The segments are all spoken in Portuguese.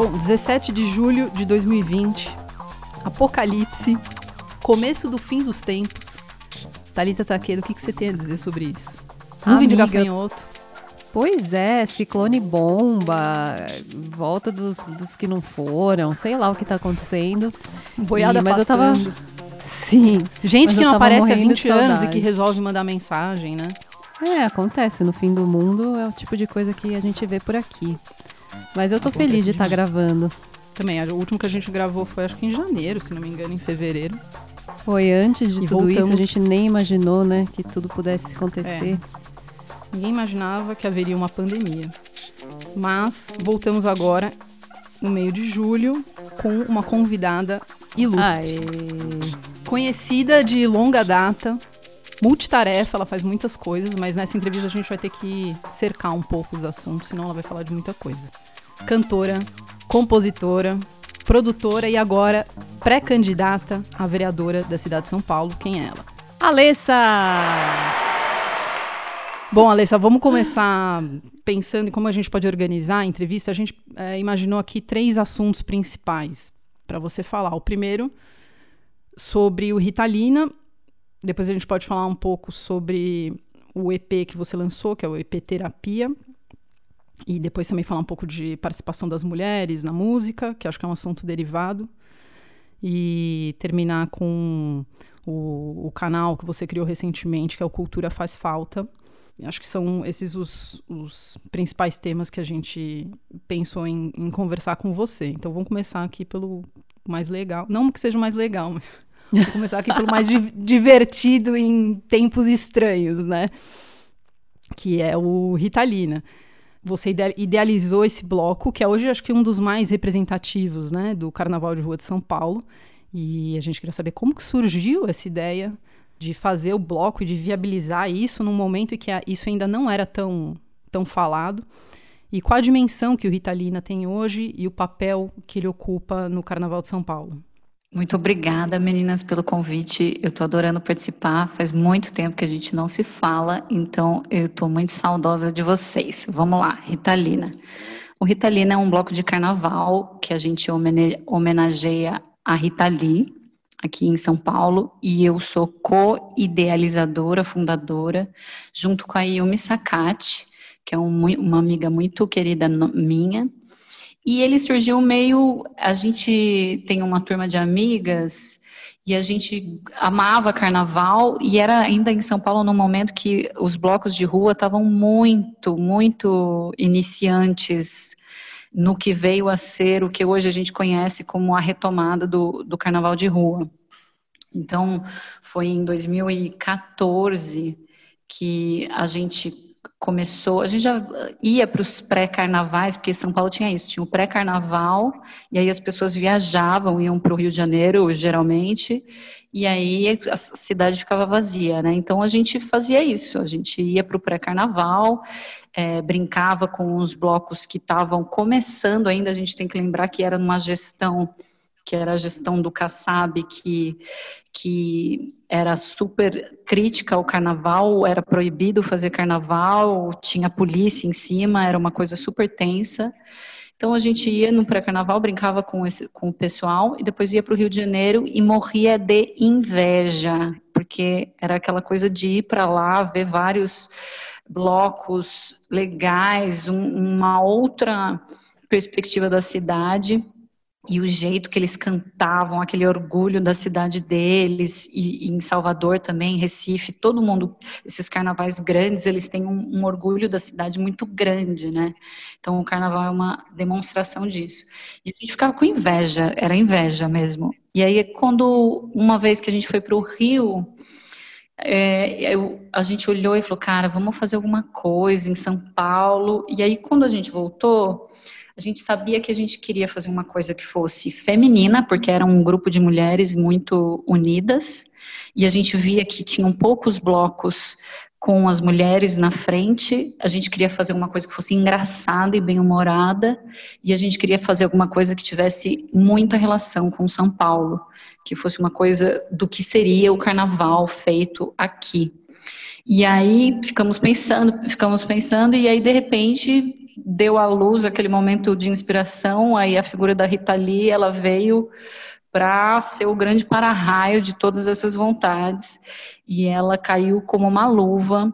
Bom, 17 de julho de 2020, apocalipse, começo do fim dos tempos. Thalita Taquedo, o que, que você tem a dizer sobre isso? Nuvem de gafanhoto. Pois é, ciclone bomba, volta dos, dos que não foram, sei lá o que tá acontecendo. Boiada E- mas eu passando. tava. Sim. Gente que eu não aparece há morrendo 20 de anos e que resolve mandar mensagem, né? É, acontece. No fim do mundo é o tipo de coisa que a gente vê por aqui. Mas eu tô Acontece feliz de estar demais. gravando. Também, o último que a gente gravou foi acho que em janeiro, se não me engano, em fevereiro. Foi antes de E tudo isso, a voltamos- gente nem imaginou, né, que tudo pudesse acontecer. Ninguém imaginava que haveria uma pandemia. Mas voltamos agora, no meio de julho, com uma convidada ilustre. Aê. Conhecida de longa data, multitarefa, ela faz muitas coisas, mas nessa entrevista a gente vai ter que cercar um pouco os assuntos, senão ela vai falar de muita coisa. Cantora, compositora, produtora e agora pré-candidata a vereadora da cidade de São Paulo. Quem é ela? Alessa! Bom, Alessa, vamos começar pensando em como a gente pode organizar a entrevista. A gente eh, imaginou aqui três assuntos principais para você falar. O primeiro, sobre o Ritalina. Depois a gente pode falar um pouco sobre o EP que você lançou, que é o EP Terapia. E depois também falar um pouco de participação das mulheres na música, que acho que é um assunto derivado. E terminar com o, o canal que você criou recentemente, que é o Cultura Faz Falta. Acho que são esses os, os principais temas que a gente pensou em, em conversar com você. Então vamos começar aqui pelo mais legal. Não que seja o mais legal, mas vamos começar aqui pelo mais di- divertido em tempos estranhos, né? Que é o Ritalina. Você ide- idealizou esse bloco, que é hoje acho que um dos mais representativos, né, do Carnaval de Rua de São Paulo. E a gente queria saber como que surgiu essa ideia de fazer o bloco e de viabilizar isso num momento em que isso ainda não era tão, tão falado. E qual a dimensão que o Ritalina tem hoje e o papel que ele ocupa no Carnaval de São Paulo? Muito obrigada, meninas, pelo convite. Eu estou adorando participar. Faz muito tempo que a gente não se fala, então eu estou muito saudosa de vocês. Vamos lá, Ritalina. O Ritalina é um bloco de carnaval que a gente homenageia a Rita Lee, aqui em São Paulo, e eu sou co-idealizadora, fundadora, junto com a Yumi Sakati, que é um uma amiga muito querida minha, e ele surgiu meio. A gente tem uma turma de amigas e a gente amava carnaval e era ainda em São Paulo no momento que os blocos de rua estavam muito, muito iniciantes no que veio a ser o que hoje a gente conhece como a retomada do, do carnaval de rua. Então, foi em 2014 que a gente começou, a gente já ia para os pré-carnavais, porque São Paulo tinha isso, tinha o pré-carnaval, e aí as pessoas viajavam, iam para o Rio de Janeiro, geralmente, e aí a cidade ficava vazia, né? Então a gente fazia isso, a gente ia para o pré-carnaval, eh, brincava com os blocos que estavam começando ainda, a gente tem que lembrar que era numa gestão, que era a gestão do Kassab, que, que era super crítica ao carnaval, era proibido fazer carnaval, tinha polícia em cima, era uma coisa super tensa. Então a gente ia no pré-carnaval, brincava com, esse, com o pessoal e depois ia para o Rio de Janeiro e morria de inveja, porque era aquela coisa de ir para lá, ver vários blocos legais, um, uma outra perspectiva da cidade e o jeito que eles cantavam, aquele orgulho da cidade deles, e, e em Salvador também, Recife, todo mundo, esses carnavais grandes, eles têm um, um, orgulho da cidade muito grande, né? Então o carnaval é uma demonstração disso. E a gente ficava com inveja, era inveja mesmo. E aí, quando uma vez que a gente foi para o Rio, é, eu, a gente olhou e falou, cara, vamos fazer alguma coisa em São Paulo. E aí, quando a gente voltou, a gente sabia que a gente queria fazer uma coisa que fosse feminina, porque era um grupo de mulheres muito unidas, e a gente via que tinham poucos blocos com as mulheres na frente, a gente queria fazer uma coisa que fosse engraçada e bem-humorada, e a gente queria fazer alguma coisa que tivesse muita relação com São Paulo, que fosse uma coisa do que seria o carnaval feito aqui. E aí ficamos pensando, ficamos pensando, e aí de repente deu à luz aquele momento de inspiração, aí a figura da Rita Lee, ela veio para ser o grande para-raio de todas essas vontades, e ela caiu como uma luva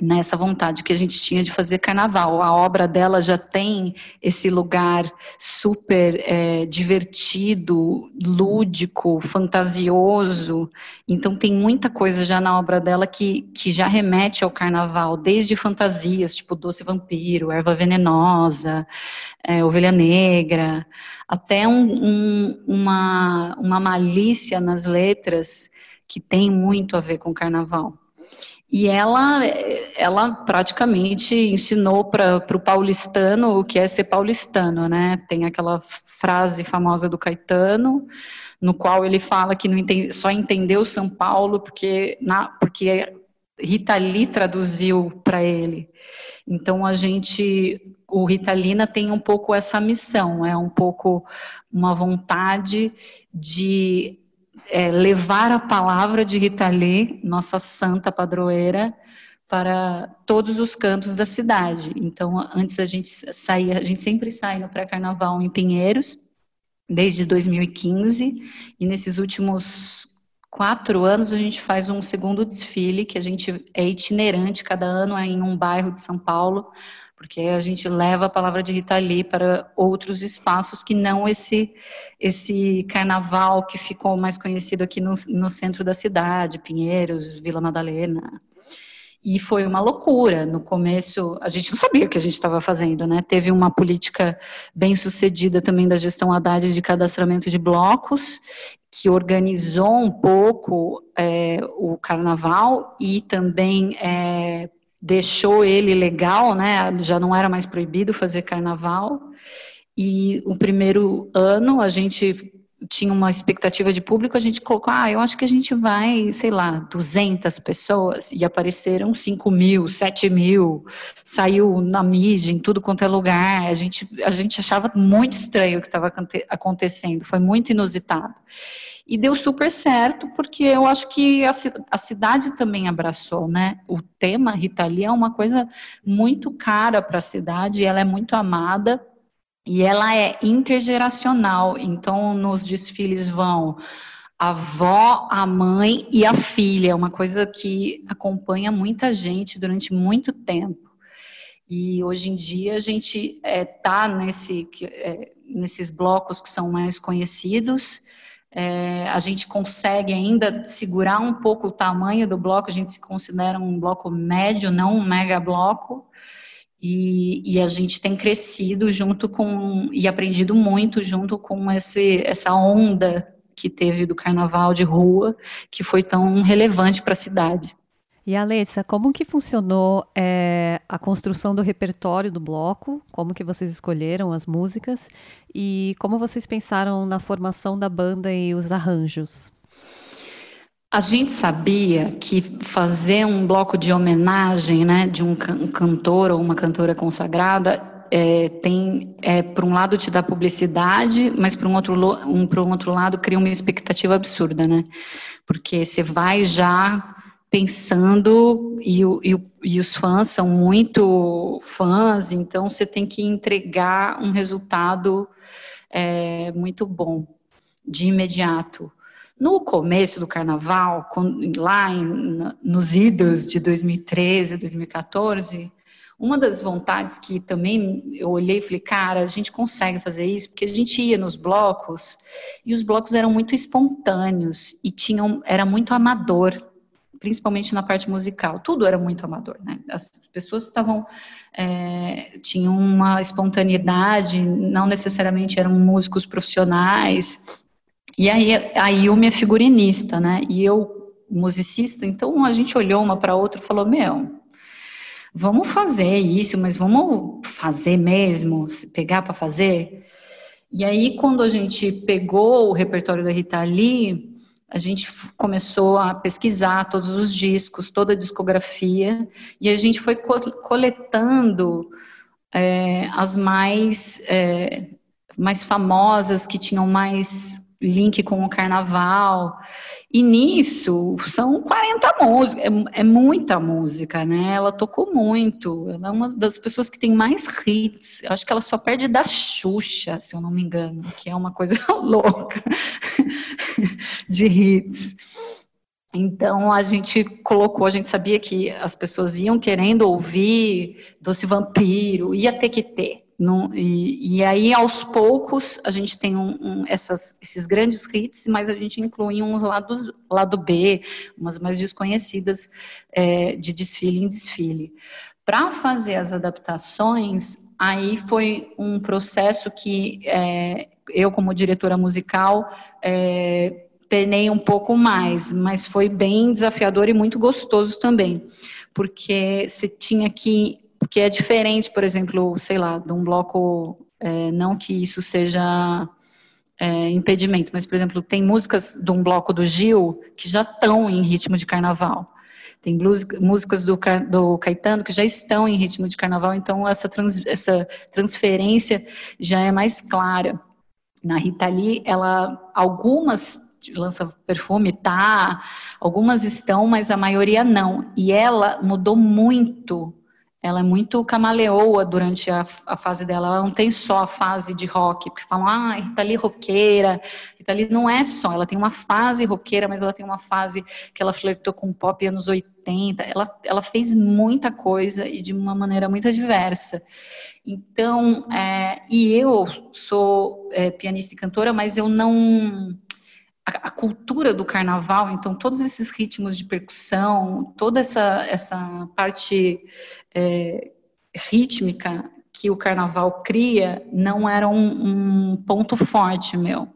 nessa vontade que a gente tinha de fazer carnaval. A obra dela já tem esse lugar super é, divertido, lúdico, fantasioso. Então tem muita coisa já na obra dela que, que já remete ao carnaval, desde fantasias, tipo Doce Vampiro, Erva Venenosa, é, Ovelha Negra, até um, um, uma, uma malícia nas letras que tem muito a ver com carnaval. E ela, ela praticamente ensinou para o paulistano o que é ser paulistano, né? Tem aquela frase famosa do Caetano, no qual ele fala que entende, só entendeu São Paulo porque, na, porque Rita Lee traduziu para ele. Então a gente, o Ritalina tem um pouco essa missão, é um pouco uma vontade de é, levar a palavra de Rita Lee, nossa santa padroeira, para todos os cantos da cidade. Então, antes a gente saía, a gente sempre sai no pré-carnaval em Pinheiros, desde 2015, e nesses últimos quatro anos a gente faz um segundo desfile, que a gente é itinerante, cada ano é em um bairro de São Paulo, porque a gente leva a palavra de Rita Lee para outros espaços que não esse esse carnaval que ficou mais conhecido aqui no, no centro da cidade, Pinheiros, Vila Madalena. E foi uma loucura. No começo, a gente não sabia o que a gente estava fazendo, né? Teve uma política bem sucedida também da gestão Haddad de cadastramento de blocos, que organizou um pouco é, o carnaval e também é, deixou ele legal, né? Já não era mais proibido fazer carnaval. E o primeiro ano a gente tinha uma expectativa de público, a gente colocou, ah, eu acho que a gente vai, sei lá, 200 pessoas, e apareceram 5 mil, 7 mil, saiu na mídia, em tudo quanto é lugar, a gente, a gente achava muito estranho o que estava acontecendo, foi muito inusitado. E deu super certo, porque eu acho que a, a cidade também abraçou, né? O tema Rita Lee é uma coisa muito cara para a cidade, ela é muito amada, e ela é intergeracional, então nos desfiles vão a avó, a mãe e a filha, é uma coisa que acompanha muita gente durante muito tempo. E hoje em dia a gente está é, tá nesse, é, nesses blocos que são mais conhecidos, é, a gente consegue ainda segurar um pouco o tamanho do bloco, a gente se considera um bloco médio, não um mega bloco, e, e, a gente tem crescido junto com, e aprendido muito junto com esse, essa onda que teve do carnaval de rua, que foi tão relevante para a cidade. E Alessa, como que funcionou é, a construção do repertório do bloco? Como que vocês escolheram as músicas? E como vocês pensaram na formação da banda e os arranjos? A gente sabia que fazer um bloco de homenagem né, de um, cantor ou uma cantora consagrada é, tem, é, por um lado, te dá publicidade, mas por um outro, um, por um outro lado cria uma expectativa absurda, né? Porque você vai já pensando e, e, e, os fãs são muito fãs, então você tem que entregar um resultado é, muito bom de imediato. No começo do carnaval, lá em, nos idos de 2013, 2014, uma das vontades que também eu olhei e falei, cara, a gente consegue fazer isso, porque a gente ia nos blocos e os blocos eram muito espontâneos e tinham, era muito amador principalmente na parte musical, tudo era muito amador, né? As pessoas estavam, é, tinham uma espontaneidade, não necessariamente eram músicos profissionais, e aí a Yumi é figurinista, né? E eu, musicista, então a gente olhou uma para outra e falou, meu, vamos fazer isso, mas vamos fazer mesmo, pegar para fazer? E aí, quando a gente pegou o repertório da Rita Lee, a gente começou a pesquisar todos os discos, toda a discografia, e a gente foi coletando é, as mais, é, mais famosas, que tinham mais link com o carnaval. E nisso, são 40 músicas, é, é, muita música, né? Ela tocou muito, ela é uma das pessoas que tem mais hits, acho que ela só perde da Xuxa, se eu não me engano, que é uma coisa louca de hits. Então a gente colocou, a gente sabia que as pessoas iam querendo ouvir Doce Vampiro, ia ter que ter. No, e, e, aí, aos poucos, a gente tem um, um, essas, esses grandes hits, mas a gente inclui uns lados, lado B, umas mais desconhecidas, é, de desfile em desfile. Para fazer as adaptações, aí foi um processo que é, eu, como diretora musical, é, penei um pouco mais, mas foi bem desafiador e muito gostoso também, porque você tinha que que é diferente, por exemplo, sei lá, de um bloco, é, não que isso seja é, impedimento, mas, por exemplo, tem músicas de um bloco do Gil que já estão em ritmo de carnaval. Tem blues, músicas do, do, Caetano que já estão em ritmo de carnaval, então essa, trans, essa transferência já é mais clara. Na Rita Lee, ela, algumas lança perfume, tá, algumas estão, mas a maioria não. E ela mudou muito ela é muito camaleoa durante a, a, fase dela. Ela não tem só a fase de rock, porque falam, ah, Rita Lee roqueira. Rita Lee não é só, ela tem uma fase roqueira, mas ela tem uma fase que ela flertou com pop anos 80. Ela, ela fez muita coisa e de uma maneira muito diversa. Então, é, e eu sou é, pianista e cantora, mas eu não a, cultura do carnaval, então todos esses ritmos de percussão, toda essa, essa parte é, rítmica que o carnaval cria, não era um, um, ponto forte meu.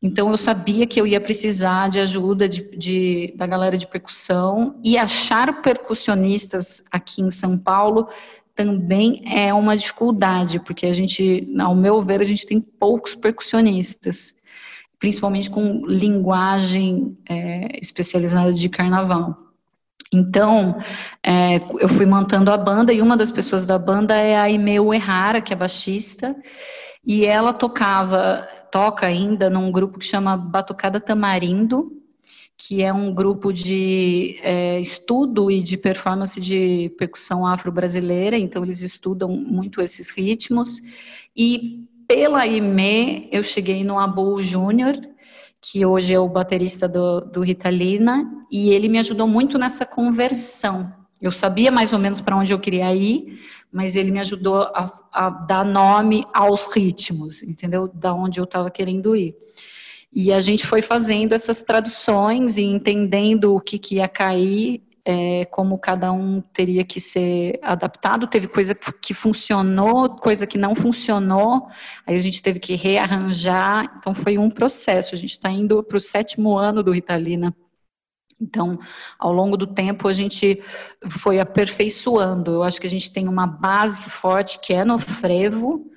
Então eu sabia que eu ia precisar de ajuda de, de, da galera de percussão e achar percussionistas aqui em São Paulo também é uma dificuldade, porque a gente, ao meu ver, a gente tem poucos percussionistas principalmente com linguagem é, especializada de carnaval. Então, é, eu fui montando a banda e uma das pessoas da banda é a Imeu Errara, que é baixista, e ela tocava, toca ainda num grupo que chama Batucada Tamarindo, que é um grupo de é, estudo e de performance de percussão afro-brasileira, então eles estudam muito esses ritmos, e pela IME, eu cheguei no Abu Júnior, que hoje é o baterista do, do Ritalina, e ele me ajudou muito nessa conversão. Eu sabia mais ou menos para onde eu queria ir, mas ele me ajudou a, a, dar nome aos ritmos, entendeu? Da onde eu estava querendo ir. E a gente foi fazendo essas traduções e entendendo o que, que ia cair é, como cada um teria que ser adaptado. Teve coisa que funcionou, coisa que não funcionou, aí a gente teve que rearranjar. Então, foi um processo. A gente está indo para o sétimo ano do Ritalina. Então, ao longo do tempo, a gente foi aperfeiçoando. Eu acho que a gente tem uma base forte que é no frevo,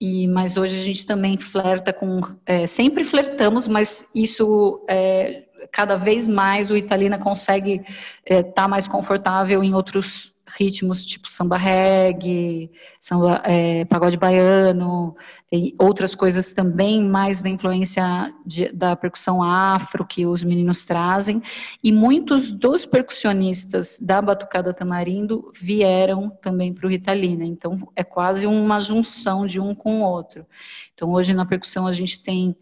e, mas hoje a gente também flerta com. É, sempre flertamos, mas isso é, cada vez mais o Italina consegue estar é, tá mais confortável em outros ritmos, tipo samba reggae, samba, é, pagode baiano, e outras coisas também, mais da influência de, da percussão afro que os meninos trazem, e muitos dos percussionistas da Batucada Tamarindo vieram também para o Ritalina, então é quase uma junção de um com o outro. Então hoje na percussão a gente tem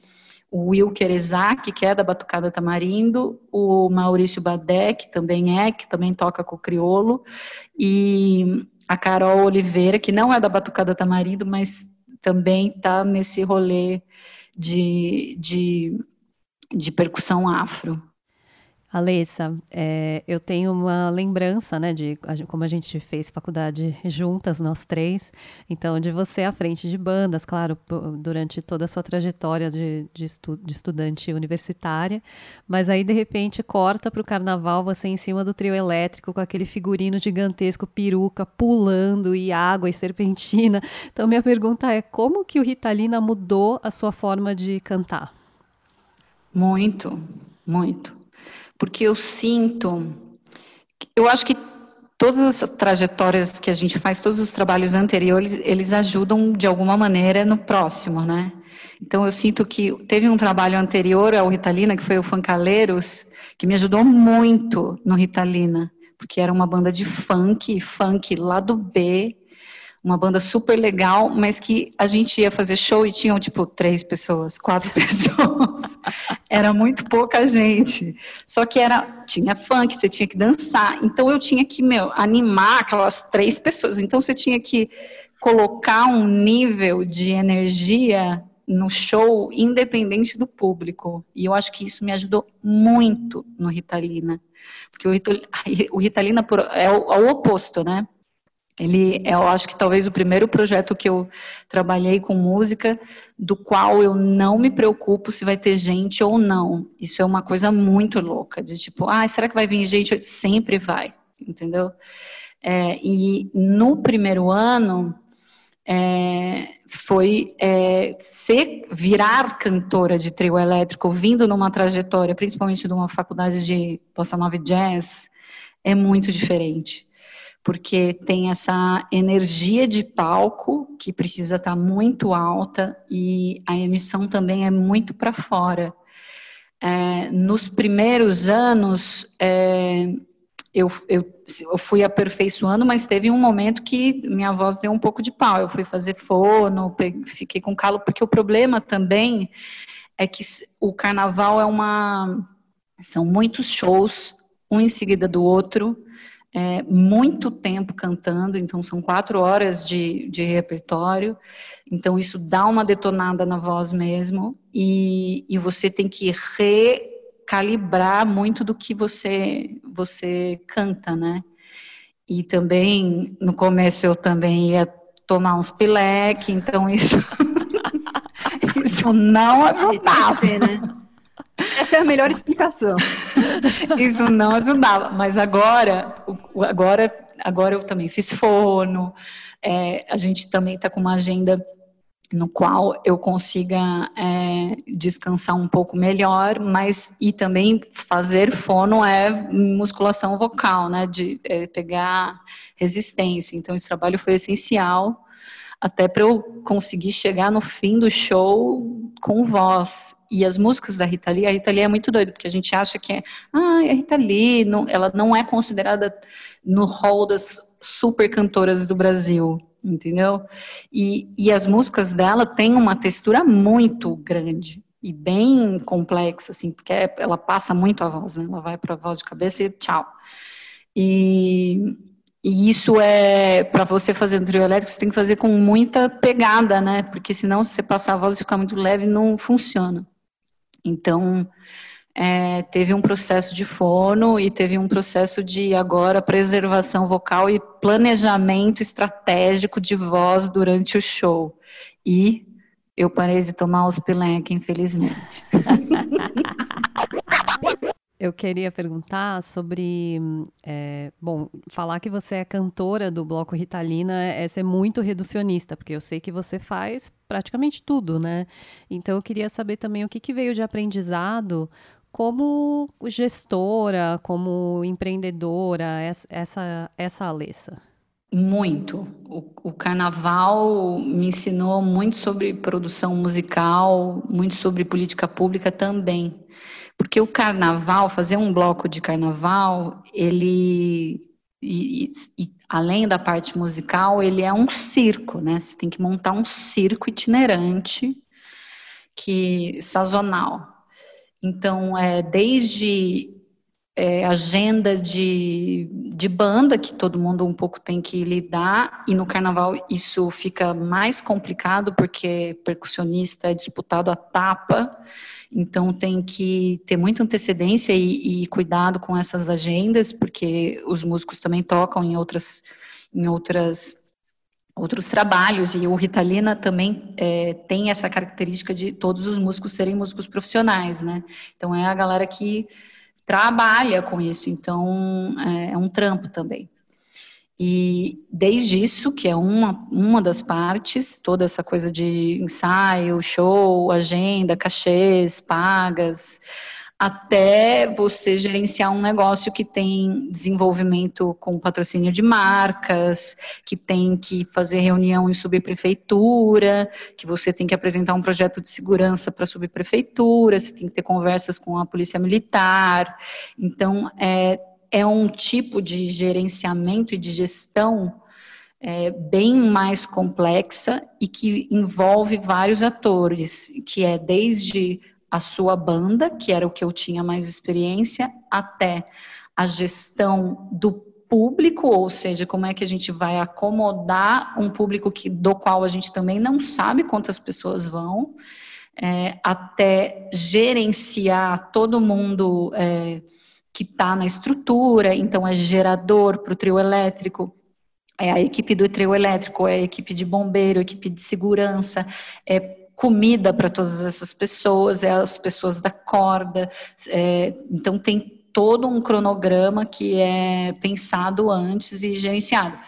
o Wilker Isaac, que é da Batucada Tamarindo, o Maurício Badé, que também é, que também toca com o criolo, e a Carol Oliveira, que não é da Batucada Tamarindo, mas também está nesse rolê de, de, de percussão afro. Alessa, é, eu tenho uma lembrança, né, de como a gente fez faculdade juntas, nós três, então, de você à frente de bandas, claro, durante toda a sua trajetória de, de, estu, de estudante universitária, mas aí, de repente, corta para o carnaval, você em cima do trio elétrico, com aquele figurino gigantesco, peruca, pulando, e água, e serpentina. Então, minha pergunta é, como que o Ritalina mudou a sua forma de cantar? Muito, muito porque eu sinto, eu acho que todas as trajetórias que a gente faz, todos os trabalhos anteriores, eles ajudam de alguma maneira no próximo, né? Então eu sinto que teve um trabalho anterior ao Ritalina, que foi o Funcaleiros, que me ajudou muito no Ritalina, porque era uma banda de funk, funk lá do B, uma banda super legal, mas que a gente ia fazer show e tinham tipo três pessoas, quatro pessoas. era muito pouca gente. Só que era tinha funk, você tinha que dançar. Então eu tinha que meu animar aquelas três pessoas. Então você tinha que colocar um nível de energia no show independente do público. E eu acho que isso me ajudou muito no Ritalina. Porque o, Ritalina é é o oposto, né? Ele é, eu acho que talvez o primeiro projeto que eu trabalhei com música, do qual eu não me preocupo se vai ter gente ou não. Isso é uma coisa muito louca, de tipo, ah, será que vai vir gente? Sempre vai, entendeu? É, e no primeiro ano, é, foi é, ser, virar cantora de trio elétrico, vindo numa trajetória, principalmente de uma faculdade de bossa nova jazz, é muito diferente porque tem essa energia de palco que precisa estar muito alta e a emissão também é muito para fora. É, nos primeiros anos, é, eu, eu, eu, fui aperfeiçoando, mas teve um momento que minha voz deu um pouco de pau. Eu fui fazer fono, fiquei com calo, porque o problema também é que o carnaval é uma. São muitos shows, um em seguida do outro é, muito tempo cantando, então são quatro horas de, de repertório, então isso dá uma detonada na voz mesmo, e, e você tem que recalibrar muito do que você, você canta, né? E também, no começo eu também ia tomar uns pileque, então isso, isso não ajudava. Ser, né? Essa é a melhor explicação. Isso não ajudava, mas agora, agora, agora eu também fiz fono. É, a gente também está com uma agenda no qual eu consiga é, descansar um pouco melhor, mas e também fazer fono é musculação vocal, né? De é, pegar resistência. Então esse trabalho foi essencial até para eu conseguir chegar no fim do show com voz. E as músicas da Rita Lee, a Rita Lee é muito doida, porque a gente acha que é, ah, a Rita Lee, não, ela não é considerada no hall das super cantoras do Brasil, entendeu? E, e as músicas dela têm uma textura muito grande e bem complexa, assim, porque ela passa muito a voz, né? Ela vai para a voz de cabeça e tchau. E e isso é, para você fazer um trio elétrico, você tem que fazer com muita pegada, né? Porque senão, se você passar a voz e ficar muito leve, não funciona. Então, é, teve um processo de fono e teve um processo de, agora, preservação vocal e planejamento estratégico de voz durante o show. E eu parei de tomar os pileque, infelizmente. Eu queria perguntar sobre. É, bom, falar que você é cantora do Bloco Ritalina é ser muito reducionista, porque eu sei que você faz praticamente tudo, né? Então eu queria saber também o que, que veio de aprendizado como gestora, como empreendedora, essa, essa Alessa. Muito. O, o, carnaval me ensinou muito sobre produção musical, muito sobre política pública também. Porque o carnaval, fazer um bloco de carnaval, ele, e, e, além da parte musical, ele é um circo, né? Você tem que montar um circo itinerante, que sazonal. Então, é desde é, agenda de, de banda, que todo mundo um pouco tem que lidar, e no carnaval isso fica mais complicado, porque percussionista é disputado a tapa, então tem que ter muita antecedência e, e, cuidado com essas agendas, porque os músicos também tocam em outras, em outras outros trabalhos e o Ritalina também é, tem essa característica de todos os músicos serem músicos profissionais, né? Então é a galera que trabalha com isso, então é, é um trampo também. E desde isso, que é uma, uma das partes, toda essa coisa de ensaio, show, agenda, cachês, pagas, até você gerenciar um negócio que tem desenvolvimento com patrocínio de marcas, que tem que fazer reunião em subprefeitura, que você tem que apresentar um projeto de segurança para a subprefeitura, você tem que ter conversas com a polícia militar. Então, é, é um tipo de gerenciamento e de gestão é, bem mais complexa e que envolve vários atores, que é desde a sua banda, que era o que eu tinha mais experiência, até a gestão do público, ou seja, como é que a gente vai acomodar um público que, do qual a gente também não sabe quantas pessoas vão, é, até gerenciar todo mundo é, que está na estrutura, então é gerador para o trio elétrico, é a equipe do trio elétrico, é a equipe de bombeiro, equipe de segurança, é comida para todas essas pessoas, é as pessoas da corda. É, então, tem todo um cronograma que é pensado antes e gerenciado.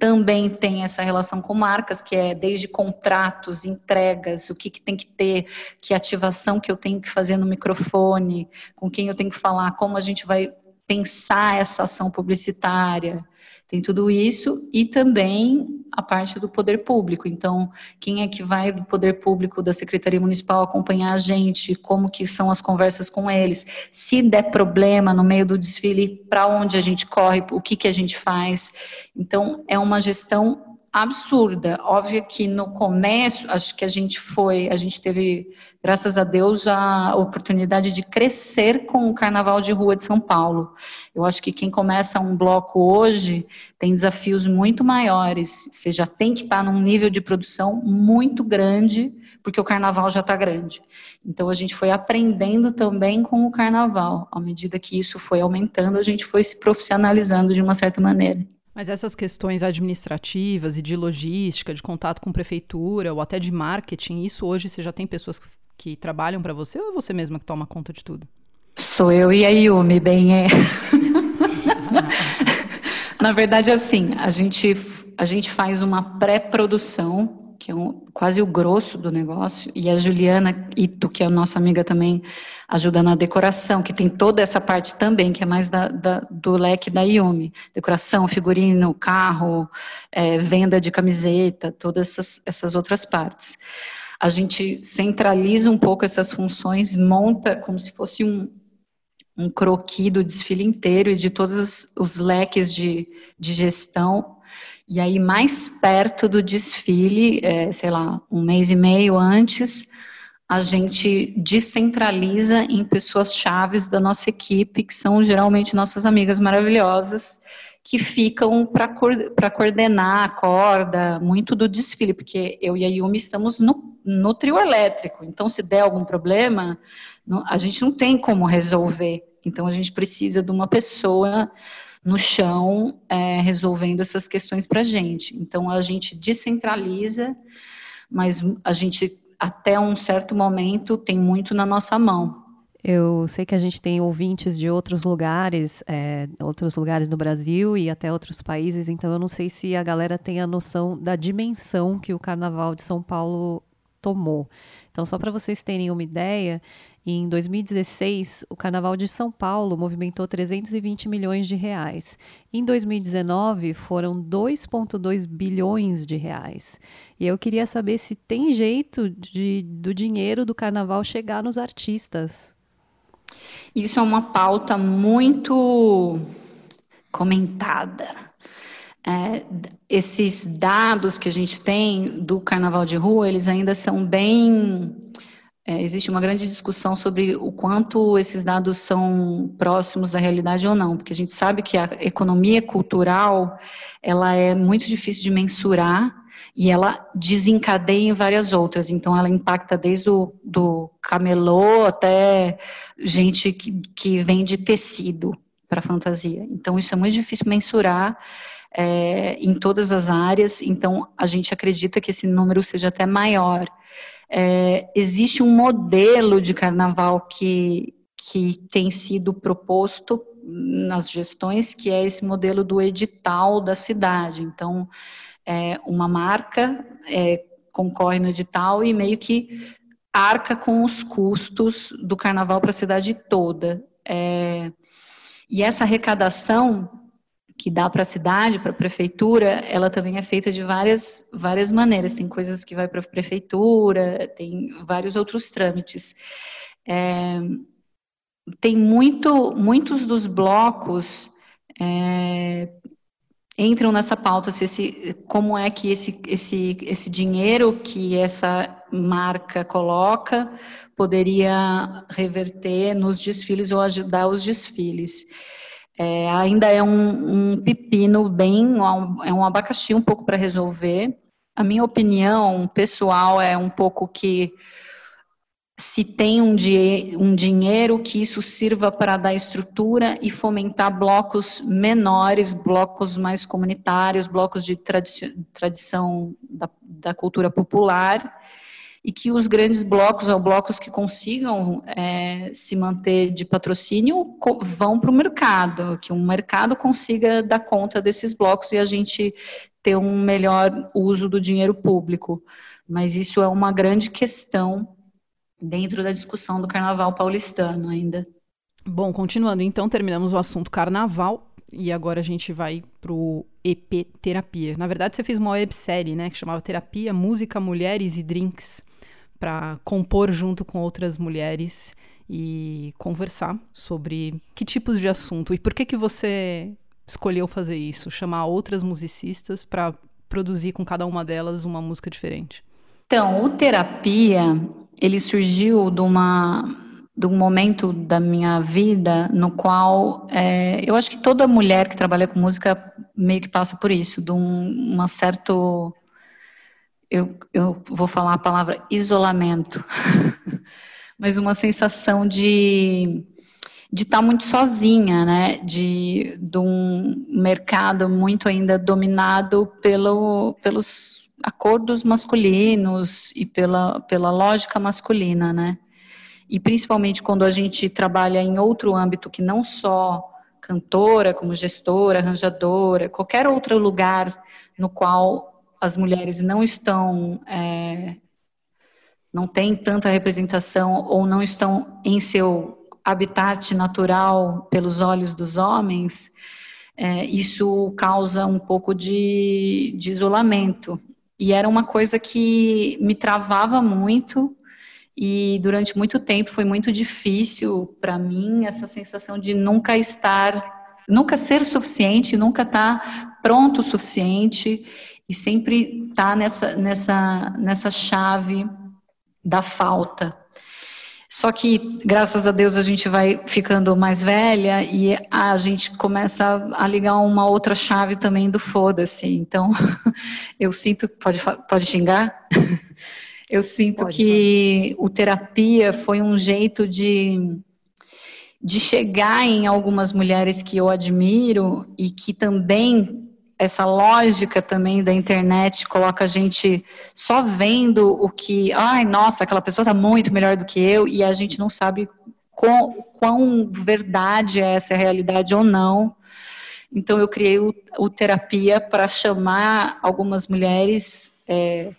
Também tem essa relação com marcas, que é desde contratos, entregas, o que, que tem que ter, que ativação que eu tenho que fazer no microfone, com quem eu tenho que falar, como a gente vai pensar essa ação publicitária. Tem tudo isso e também a parte do poder público. Então, quem é que vai do poder público da Secretaria Municipal acompanhar a gente? Como que são as conversas com eles? Se der problema no meio do desfile, para onde a gente corre? O que que a gente faz? Então, é uma gestão absurda. Óbvio que no começo, acho que a gente foi, a gente teve, graças a Deus, a oportunidade de crescer com o Carnaval de Rua de São Paulo. Eu acho que quem começa um bloco hoje tem desafios muito maiores. Você já tem que estar num nível de produção muito grande, porque o Carnaval já está grande. Então a gente foi aprendendo também com o Carnaval. À medida que isso foi aumentando, a gente foi se profissionalizando de uma certa maneira. Mas essas questões administrativas e de logística, de contato com prefeitura ou até de marketing, isso hoje você já tem pessoas que, que trabalham para você ou é você mesma que toma conta de tudo? Sou eu e a Yumi, bem é. Na verdade, assim, a gente, a gente faz uma pré-produção que é um, quase o grosso do negócio, e a Juliana Ito, que é a nossa amiga também, ajuda na decoração, que tem toda essa parte também, que é mais da, da, do leque da Yumi. Decoração, figurino, carro, é, venda de camiseta, todas essas, essas outras partes. A gente centraliza um pouco essas funções, monta como se fosse um, um croqui do desfile inteiro e de todos os leques de, de gestão e aí, mais perto do desfile, é, sei lá, um mês e meio antes, a gente descentraliza em pessoas chaves da nossa equipe, que são geralmente nossas amigas maravilhosas, que ficam para coordenar a corda, muito do desfile, porque eu e a Yumi estamos no, no trio elétrico, então se der algum problema, a gente não tem como resolver. Então a gente precisa de uma pessoa no chão é, resolvendo essas questões para a gente. Então a gente descentraliza, mas a gente até um certo momento tem muito na nossa mão. Eu sei que a gente tem ouvintes de outros lugares, é, outros lugares no Brasil e até outros países, então eu não sei se a galera tem a noção da dimensão que o Carnaval de São Paulo tomou. Então, só para vocês terem uma ideia, em 2016, o Carnaval de São Paulo movimentou 320 milhões de reais. Em 2019, foram 2,2 bilhões de reais. E eu queria saber se tem jeito de, do dinheiro do Carnaval chegar nos artistas. Isso é uma pauta muito comentada. É, esses dados que a gente tem do Carnaval de Rua, eles ainda são bem é, existe uma grande discussão sobre o quanto esses dados são próximos da realidade ou não, porque a gente sabe que a economia cultural ela é muito difícil de mensurar e ela desencadeia em várias outras. Então, ela impacta desde o do camelô até gente que, que vende tecido para fantasia. Então, isso é muito difícil mensurar é, em todas as áreas. Então, a gente acredita que esse número seja até maior. É, existe um modelo de carnaval que, que tem sido proposto nas gestões, que é esse modelo do edital da cidade. Então, é, uma marca é, concorre no edital e meio que arca com os custos do carnaval para a cidade toda. É, e essa arrecadação que dá para a cidade, para a prefeitura, ela também é feita de várias, várias maneiras. Tem coisas que vai para a prefeitura, tem vários outros trâmites. É, tem muito, muitos dos blocos é, entram nessa pauta, se esse, como é que esse, esse, esse dinheiro que essa marca coloca poderia reverter nos desfiles ou ajudar os desfiles. É, ainda é um, um, pepino bem, é um abacaxi um pouco para resolver. A minha opinião pessoal é um pouco que se tem um, di um dinheiro que isso sirva para dar estrutura e fomentar blocos menores, blocos mais comunitários, blocos de tradi tradição da, da cultura popular, e que os grandes blocos, ou blocos que consigam é, se manter de patrocínio, vão para o mercado, que um mercado consiga dar conta desses blocos e a gente ter um melhor uso do dinheiro público. Mas isso é uma grande questão dentro da discussão do carnaval paulistano ainda. Bom, continuando, então terminamos o assunto carnaval e agora a gente vai pro EP Terapia. Na verdade, você fez uma websérie, né, que chamava Terapia, Música, Mulheres e Drinks para compor junto com outras mulheres e conversar sobre que tipos de assunto e por que que você escolheu fazer isso, chamar outras musicistas para produzir com cada uma delas uma música diferente. Então, o terapia ele surgiu de uma de um momento da minha vida no qual é, eu acho que toda mulher que trabalha com música meio que passa por isso, de um uma certo eu, eu vou falar a palavra isolamento, mas uma sensação de de estar tá muito sozinha, né? De, de um mercado muito ainda dominado pelo, pelos acordos masculinos e pela, pela lógica masculina, né? E principalmente quando a gente trabalha em outro âmbito que não só cantora, como gestora, arranjadora, qualquer outro lugar no qual as mulheres não estão, é, não têm tanta representação ou não estão em seu habitat natural pelos olhos dos homens, é, isso causa um pouco de, de isolamento. E era uma coisa que me travava muito e durante muito tempo foi muito difícil para mim essa sensação de nunca estar, nunca ser suficiente, nunca estar pronto o suficiente e sempre está nessa, nessa, nessa chave da falta. Só que, graças a Deus, a gente vai ficando mais velha e a gente começa a ligar uma outra chave também do foda-se. Então, eu sinto. Pode, pode xingar? Eu sinto pode, que pode. o terapia foi um jeito de, de chegar em algumas mulheres que eu admiro e que também essa lógica também da internet coloca a gente só vendo o que, ai, nossa, aquela pessoa está muito melhor do que eu, e a gente não sabe quão, quão verdade é essa realidade ou não. Então, eu criei o, o terapia para chamar algumas mulheres é,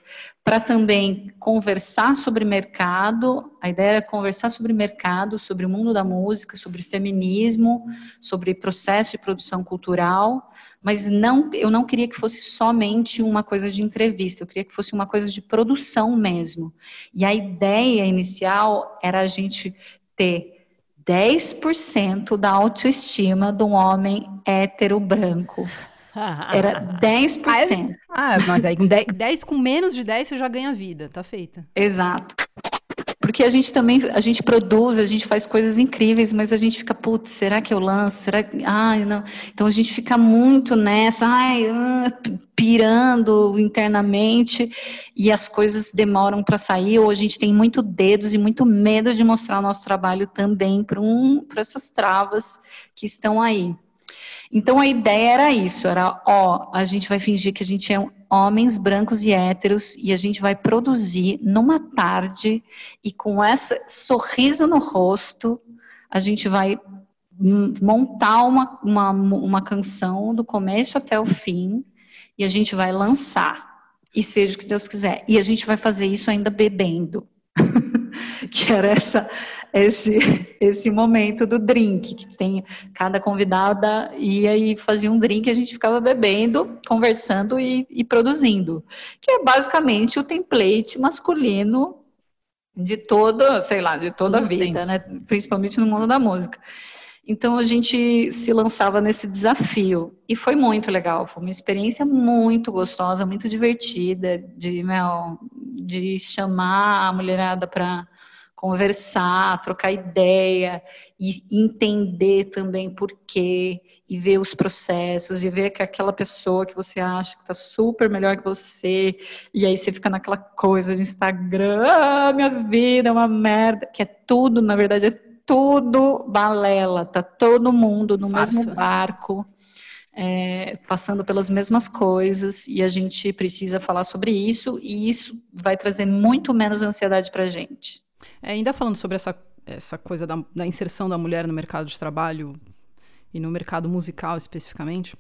para também conversar sobre mercado. A ideia era conversar sobre mercado, sobre o mundo da música, sobre feminismo, sobre processo de produção cultural, mas não, eu não queria que fosse somente uma coisa de entrevista, eu queria que fosse uma coisa de produção mesmo. E a ideia inicial era a gente ter 10% da autoestima de um homem hétero branco. Era 10%. Ah, mas aí com 10, 10, com menos de 10 você já ganha vida, tá feita. Exato. Porque a gente também, a gente produz, a gente faz coisas incríveis, mas a gente fica, putz, será que eu lanço? Será que, ai, não. Então a gente fica muito nessa, ai, ah, pirando internamente e as coisas demoram para sair, ou a gente tem muito dedos e muito medo de mostrar o nosso trabalho também para um, essas travas que estão aí. Então a ideia era isso, era, ó, a gente vai fingir que a gente é homens brancos e héteros e a gente vai produzir numa tarde e com esse sorriso no rosto, a gente vai montar uma, uma, uma canção do começo até o fim e a gente vai lançar. E seja o que Deus quiser. E a gente vai fazer isso ainda bebendo. que era essa, esse, esse momento do drink, que tem cada convidada ia e fazia um drink, a gente ficava bebendo, conversando e, e produzindo, que é basicamente o template masculino de toda, sei lá, de toda a vida, né? Principalmente no mundo da música. Então a gente se lançava nesse desafio e foi muito legal, foi uma experiência muito gostosa, muito divertida, de, meu, de chamar a mulherada para conversar, trocar ideia e entender também por quê e ver os processos e ver que aquela pessoa que você acha que está super melhor que você e aí você fica naquela coisa de Instagram, ah, minha vida é uma merda, que é tudo, na verdade é tudo balela, tá todo mundo no Faça. mesmo barco. É, passando pelas mesmas coisas e a gente precisa falar sobre isso e isso vai trazer muito menos ansiedade para a gente. É, ainda falando sobre essa, essa coisa da, da inserção da mulher no mercado de trabalho e no mercado musical especificamente,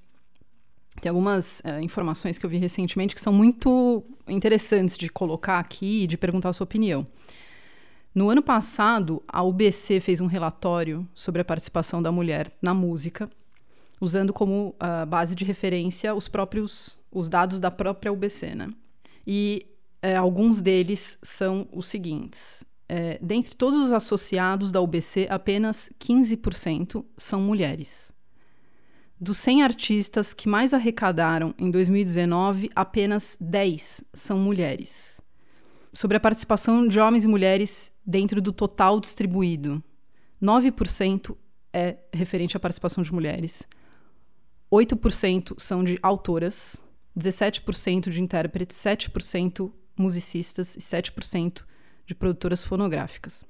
tem algumas é, informações que eu vi recentemente que são muito interessantes de colocar aqui e de perguntar a sua opinião. No ano passado, a UBC fez um relatório sobre a participação da mulher na música, usando como uh, base de referência os próprios os dados da própria UBC, né? E é, alguns deles são os seguintes: é, dentre todos os associados da UBC, apenas 15% são mulheres. Dos 100 artistas que mais arrecadaram em 2019, apenas 10 são mulheres. Sobre a participação de homens e mulheres dentro do total distribuído, 9% é referente à participação de mulheres, 8% são de autoras, 17% de intérpretes, 7% musicistas e 7% de produtoras fonográficas.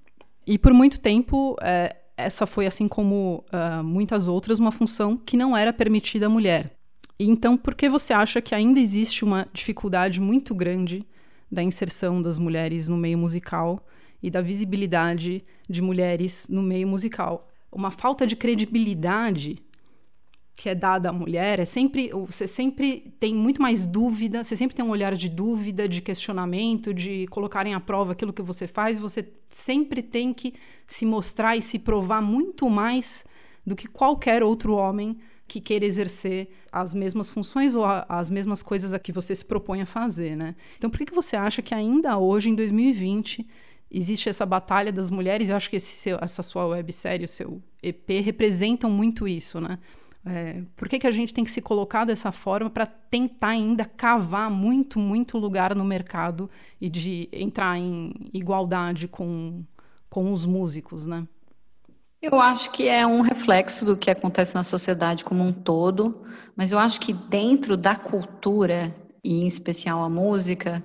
E por muito tempo, é, essa foi, assim como uh, muitas outras, uma função que não era permitida à mulher. E então, por que você acha que ainda existe uma dificuldade muito grande da inserção das mulheres no meio musical e da visibilidade de mulheres no meio musical? Uma falta de credibilidade que é dada à mulher é sempre você sempre tem muito mais dúvida, você sempre tem um olhar de dúvida, de questionamento, de colocarem à prova aquilo que você faz, você sempre tem que se mostrar e se provar muito mais do que qualquer outro homem que queira exercer as mesmas funções ou a, as mesmas coisas a que você se propõe a fazer, né? Então, por que, que você acha que ainda hoje, em 2020, existe essa batalha das mulheres? Eu acho que seu, essa sua websérie, o seu EP, representam muito isso, né? É, por que, que a gente tem que se colocar dessa forma para tentar ainda cavar muito, muito lugar no mercado e de entrar em igualdade com, com os músicos, né? Eu acho que é um reflexo do que acontece na sociedade como um todo, mas eu acho que dentro da cultura, e em especial a música,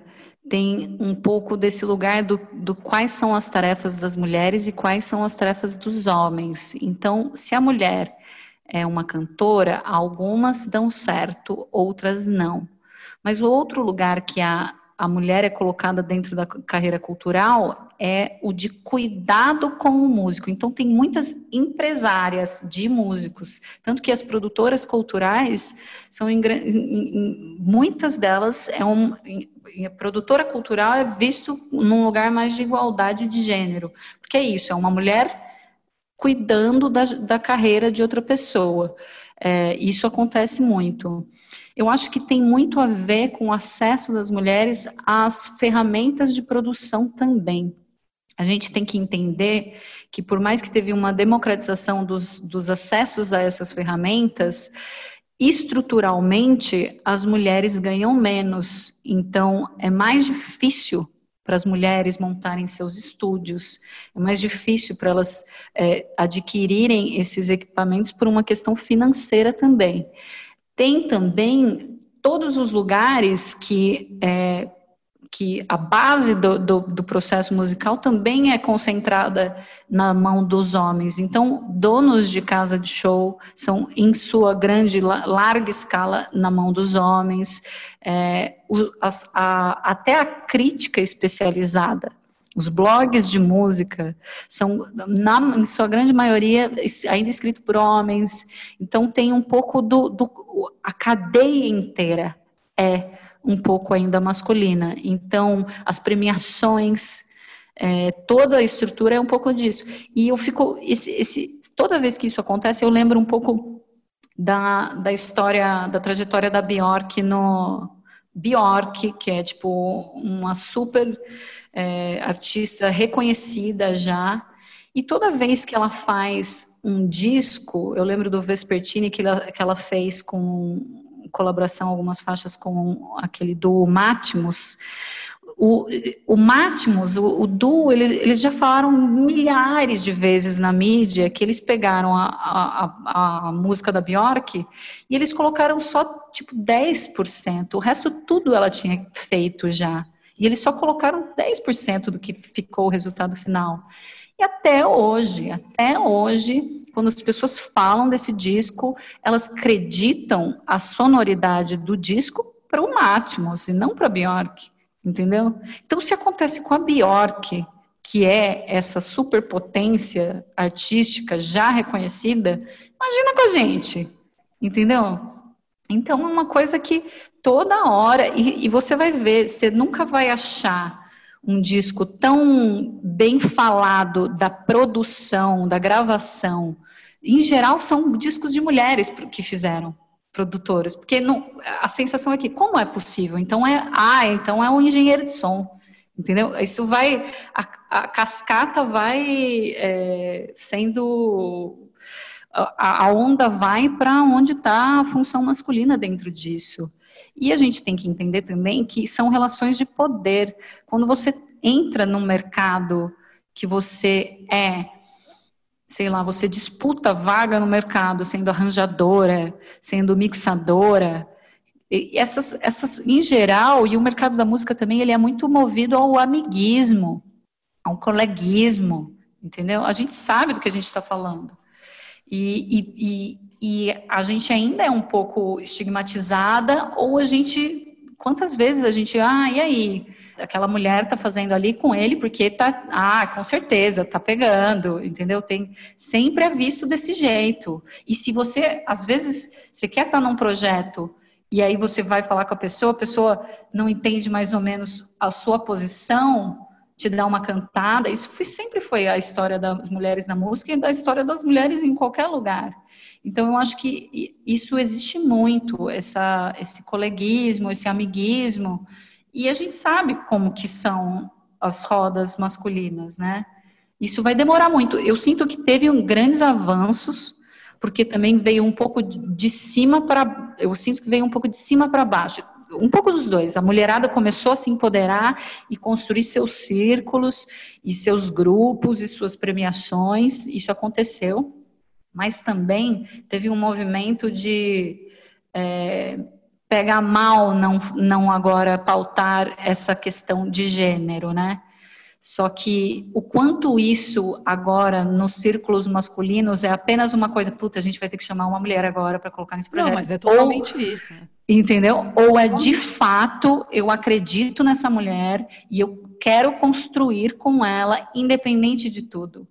tem um pouco desse lugar do, do quais são as tarefas das mulheres e quais são as tarefas dos homens. Então, se a mulher é uma cantora, algumas dão certo, outras não. Mas o outro lugar que a, a mulher é colocada dentro da carreira cultural é o de cuidado com o músico. Então, tem muitas empresárias de músicos, tanto que as produtoras culturais são, em, em, muitas delas, é um, a produtora cultural é visto num lugar mais de igualdade de gênero, porque é isso, é uma mulher cuidando da, da carreira de outra pessoa. É, isso acontece muito. Eu acho que tem muito a ver com o acesso das mulheres às ferramentas de produção também. A gente tem que entender que, por mais que teve uma democratização dos, dos acessos a essas ferramentas, estruturalmente as mulheres ganham menos. Então, é mais difícil para as mulheres montarem seus estúdios, é mais difícil para elas é, adquirirem esses equipamentos por uma questão financeira também. Tem também todos os lugares que é, que a base do, do, do, processo musical também é concentrada na mão dos homens. Então, donos de casa de show são, em sua grande, larga escala, na mão dos homens. É, o, as, a, até a crítica especializada. Os blogs de música são, na, em sua grande maioria, ainda escritos por homens. Então, tem um pouco do. do a cadeia inteira é um pouco ainda masculina. Então, as premiações É, toda a estrutura é um pouco disso. E eu fico, esse, esse, toda vez que isso acontece, eu lembro um pouco da, da história, da trajetória da Bjork no Bjork, que é tipo uma super é, artista reconhecida já. E toda vez que ela faz um disco, eu lembro do Vespertini que ela, que ela fez com colaboração algumas faixas com aquele do Matmos, o, o Matmos, o, o duo, eles, eles já falaram milhares de vezes na mídia que eles pegaram a, a, a, música da Bjork e eles colocaram só, tipo, 10%. O resto tudo ela tinha feito já. E eles só colocaram 10% do que ficou o resultado final. E até hoje, até hoje, quando as pessoas falam desse disco, elas acreditam a sonoridade do disco para o Matmos e não para a Bjork entendeu? Então, se acontece com a Bjork, que é essa superpotência artística já reconhecida, imagina com a gente, entendeu? Então, é uma coisa que toda hora, e, e você vai ver, você nunca vai achar um disco tão bem falado da produção, da gravação. Em geral, são discos de mulheres que fizeram produtoras, porque não, a sensação é que como é possível? Então é, ah, então é um engenheiro de som, entendeu? Isso vai, a, a cascata vai é, sendo, a, a onda vai para onde está a função masculina dentro disso. E a gente tem que entender também que são relações de poder. Quando você entra num mercado que você é sei lá, você disputa vaga no mercado sendo arranjadora, sendo mixadora. E essas, essas, em geral, e o mercado da música também, ele é muito movido ao amiguismo, ao coleguismo, entendeu? A gente sabe do que a gente está falando. E, e, e, a gente ainda é um pouco estigmatizada, ou a gente, quantas vezes a gente, ah, e aí? aquela mulher está fazendo ali com ele porque tá, ah, com certeza, tá pegando, entendeu? Tem sempre é visto desse jeito. E se você, às vezes, você quer estar tá num projeto e aí você vai falar com a pessoa, a pessoa não entende mais ou menos a sua posição, te dá uma cantada. Isso foi, sempre foi a história das mulheres na música e da história das mulheres em qualquer lugar. Então, eu acho que isso existe muito, essa, esse coleguismo, esse amiguismo, e a gente sabe como que são as rodas masculinas, né? Isso vai demorar muito. Eu sinto que teve um, grandes avanços, porque também veio um pouco de, cima para. Eu sinto que veio um pouco de cima para baixo. Um pouco dos dois. A mulherada começou a se empoderar e construir seus círculos e seus grupos e suas premiações. Isso aconteceu. Mas também teve um movimento de. É, pega mal não, não agora pautar essa questão de gênero, né? Só que o quanto isso agora nos círculos masculinos é apenas uma coisa, puta, a gente vai ter que chamar uma mulher agora para colocar nesse projeto. Não, mas é totalmente Ou, isso. Né? Entendeu? Ou é de fato, eu acredito nessa mulher e eu quero construir com ela, independente de tudo.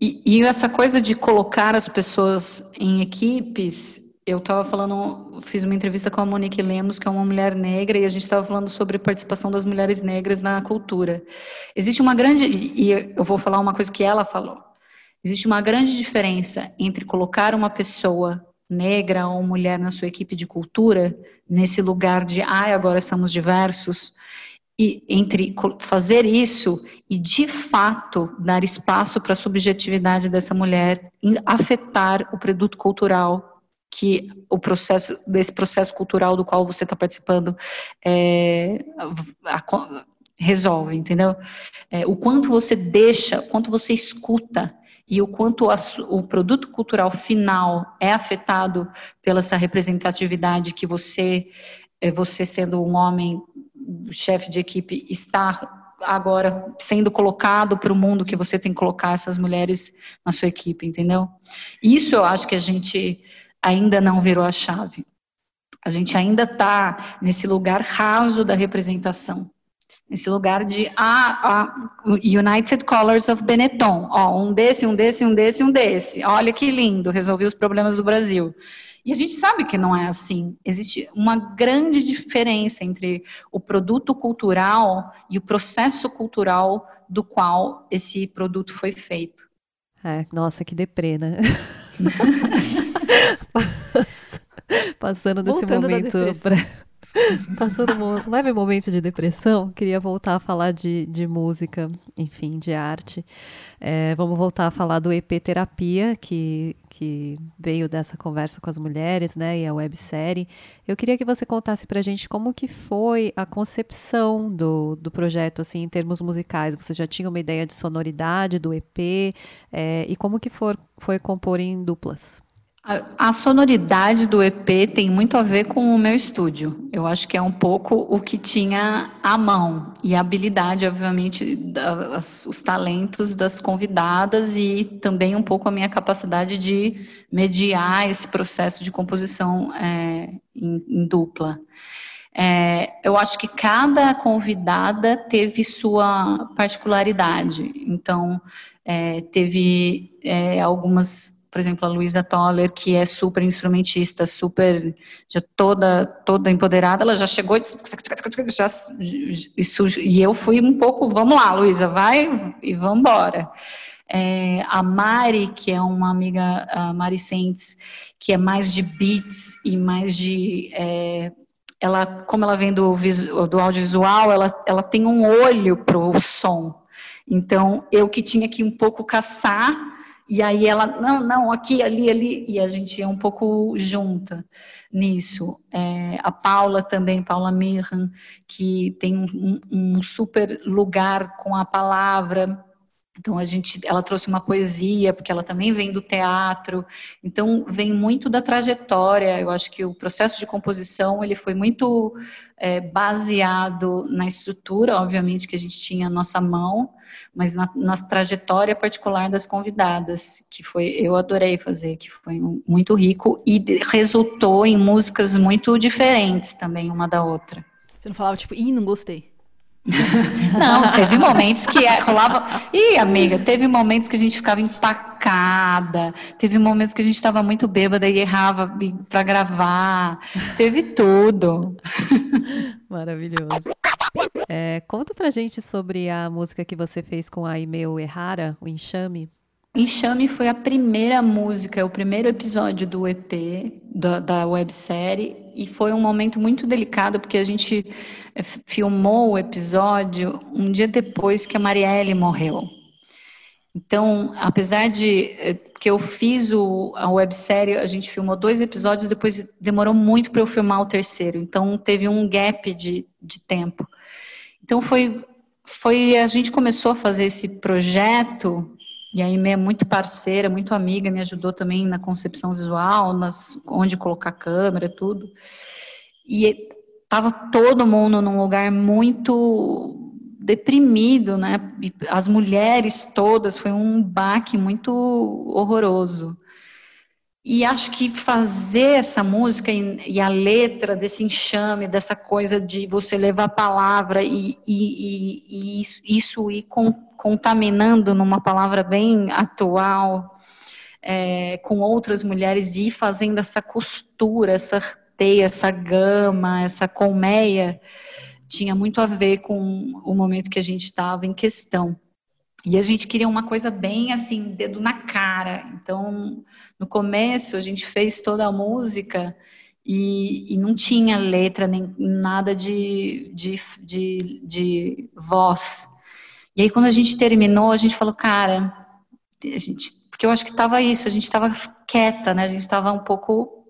E, e essa coisa de colocar as pessoas em equipes eu estava falando, fiz uma entrevista com a Monique Lemos, que é uma mulher negra, e a gente estava falando sobre participação das mulheres negras na cultura. Existe uma grande, e eu vou falar uma coisa que ela falou. Existe uma grande diferença entre colocar uma pessoa negra ou mulher na sua equipe de cultura, nesse lugar de, ai, agora somos diversos, e entre fazer isso e de fato dar espaço para a subjetividade dessa mulher, afetar o produto cultural que o processo desse processo cultural do qual você está participando é, a, resolve, entendeu? É, o quanto você deixa, o quanto você escuta e o quanto a, o produto cultural final é afetado pela essa representatividade que você, é, você sendo um homem chefe de equipe está agora sendo colocado para o mundo que você tem que colocar essas mulheres na sua equipe, entendeu? Isso eu acho que a gente ainda não virou a chave. A gente ainda está nesse lugar raso da representação. Nesse lugar de ah, ah, United Colors of Benetton. Ó, um desse, um desse, um desse, um desse. Olha que lindo, resolvi os problemas do Brasil. E a gente sabe que não é assim. Existe uma grande diferença entre o produto cultural e o processo cultural do qual esse produto foi feito. É, nossa, que deprê, né? Passando desse Voltando momento para Passando um leve momento de depressão, queria voltar a falar de, de música, enfim, de arte. É, vamos voltar a falar do EP Terapia, que, que veio dessa conversa com as mulheres, né, e a websérie. Eu queria que você contasse pra gente como que foi a concepção do, do projeto, assim, em termos musicais. Você já tinha uma ideia de sonoridade do EP, é, e como que for, foi compor em duplas? A, sonoridade do EP tem muito a ver com o meu estúdio. Eu acho que é um pouco o que tinha à mão e a habilidade, obviamente, das, os talentos das convidadas e também um pouco a minha capacidade de mediar esse processo de composição é, em, em, dupla. É, eu acho que cada convidada teve sua particularidade. Então, é, teve é, algumas por exemplo, a Luísa Toller, que é super instrumentista, super, já toda, toda empoderada, ela já chegou e, já, isso, e eu fui um pouco, vamos lá, Luísa, vai e vamos embora. É, a Mari, que é uma amiga, a Mari Sentes, que é mais de beats e mais de é, ela, como ela vem do, do audiovisual, ela, ela tem um olho para o som. Então, eu que tinha que um pouco caçar e aí ela, não, não, aqui, ali, ali, e a gente é um pouco junta nisso. É, a Paula também, Paula Mirran, que tem um, um super lugar com a palavra, então a gente, ela trouxe uma poesia, porque ela também vem do teatro. Então vem muito da trajetória. Eu acho que o processo de composição ele foi muito é, baseado na estrutura, obviamente que a gente tinha a nossa mão, mas na, na, trajetória particular das convidadas, que foi eu adorei fazer, que foi muito rico e resultou em músicas muito diferentes também uma da outra. Você não falava tipo, ih, não gostei. Não, teve momentos que é, rolava. Ih, amiga, teve momentos que a gente ficava empacada, teve momentos que a gente estava muito bêbada e errava para gravar. Teve tudo. Maravilhoso. É, conta pra gente sobre a música que você fez com a Imeu Errara, o Enxame. Enxame foi a primeira música, é o primeiro episódio do EP, da, da websérie, e foi um momento muito delicado, porque a gente eh, filmou o episódio um dia depois que a Marielle morreu. Então, apesar de eh, que eu fiz o, a websérie, a gente filmou dois episódios, depois demorou muito para eu filmar o terceiro. Então, teve um gap de, de tempo. Então, foi, foi. A gente começou a fazer esse projeto e aí é muito parceira, muito amiga, me ajudou também na concepção visual, nas, onde colocar câmera, tudo. E estava todo mundo num lugar muito deprimido, né? As mulheres todas, foi um baque muito horroroso. E acho que fazer essa música e, e, a letra desse enxame, dessa coisa de você levar a palavra e, e, e isso, isso ir contaminando numa palavra bem atual é, com outras mulheres e fazendo essa costura, essa teia, essa gama, essa colmeia, tinha muito a ver com o momento que a gente estava em questão. E a gente queria uma coisa bem assim, dedo na cara. Então, no começo, a gente fez toda a música e, e não tinha letra, nem nada de, de, de, de, voz. E aí, quando a gente terminou, a gente falou, cara, a gente, porque eu acho que estava isso, a gente estava quieta, né? A gente estava um pouco.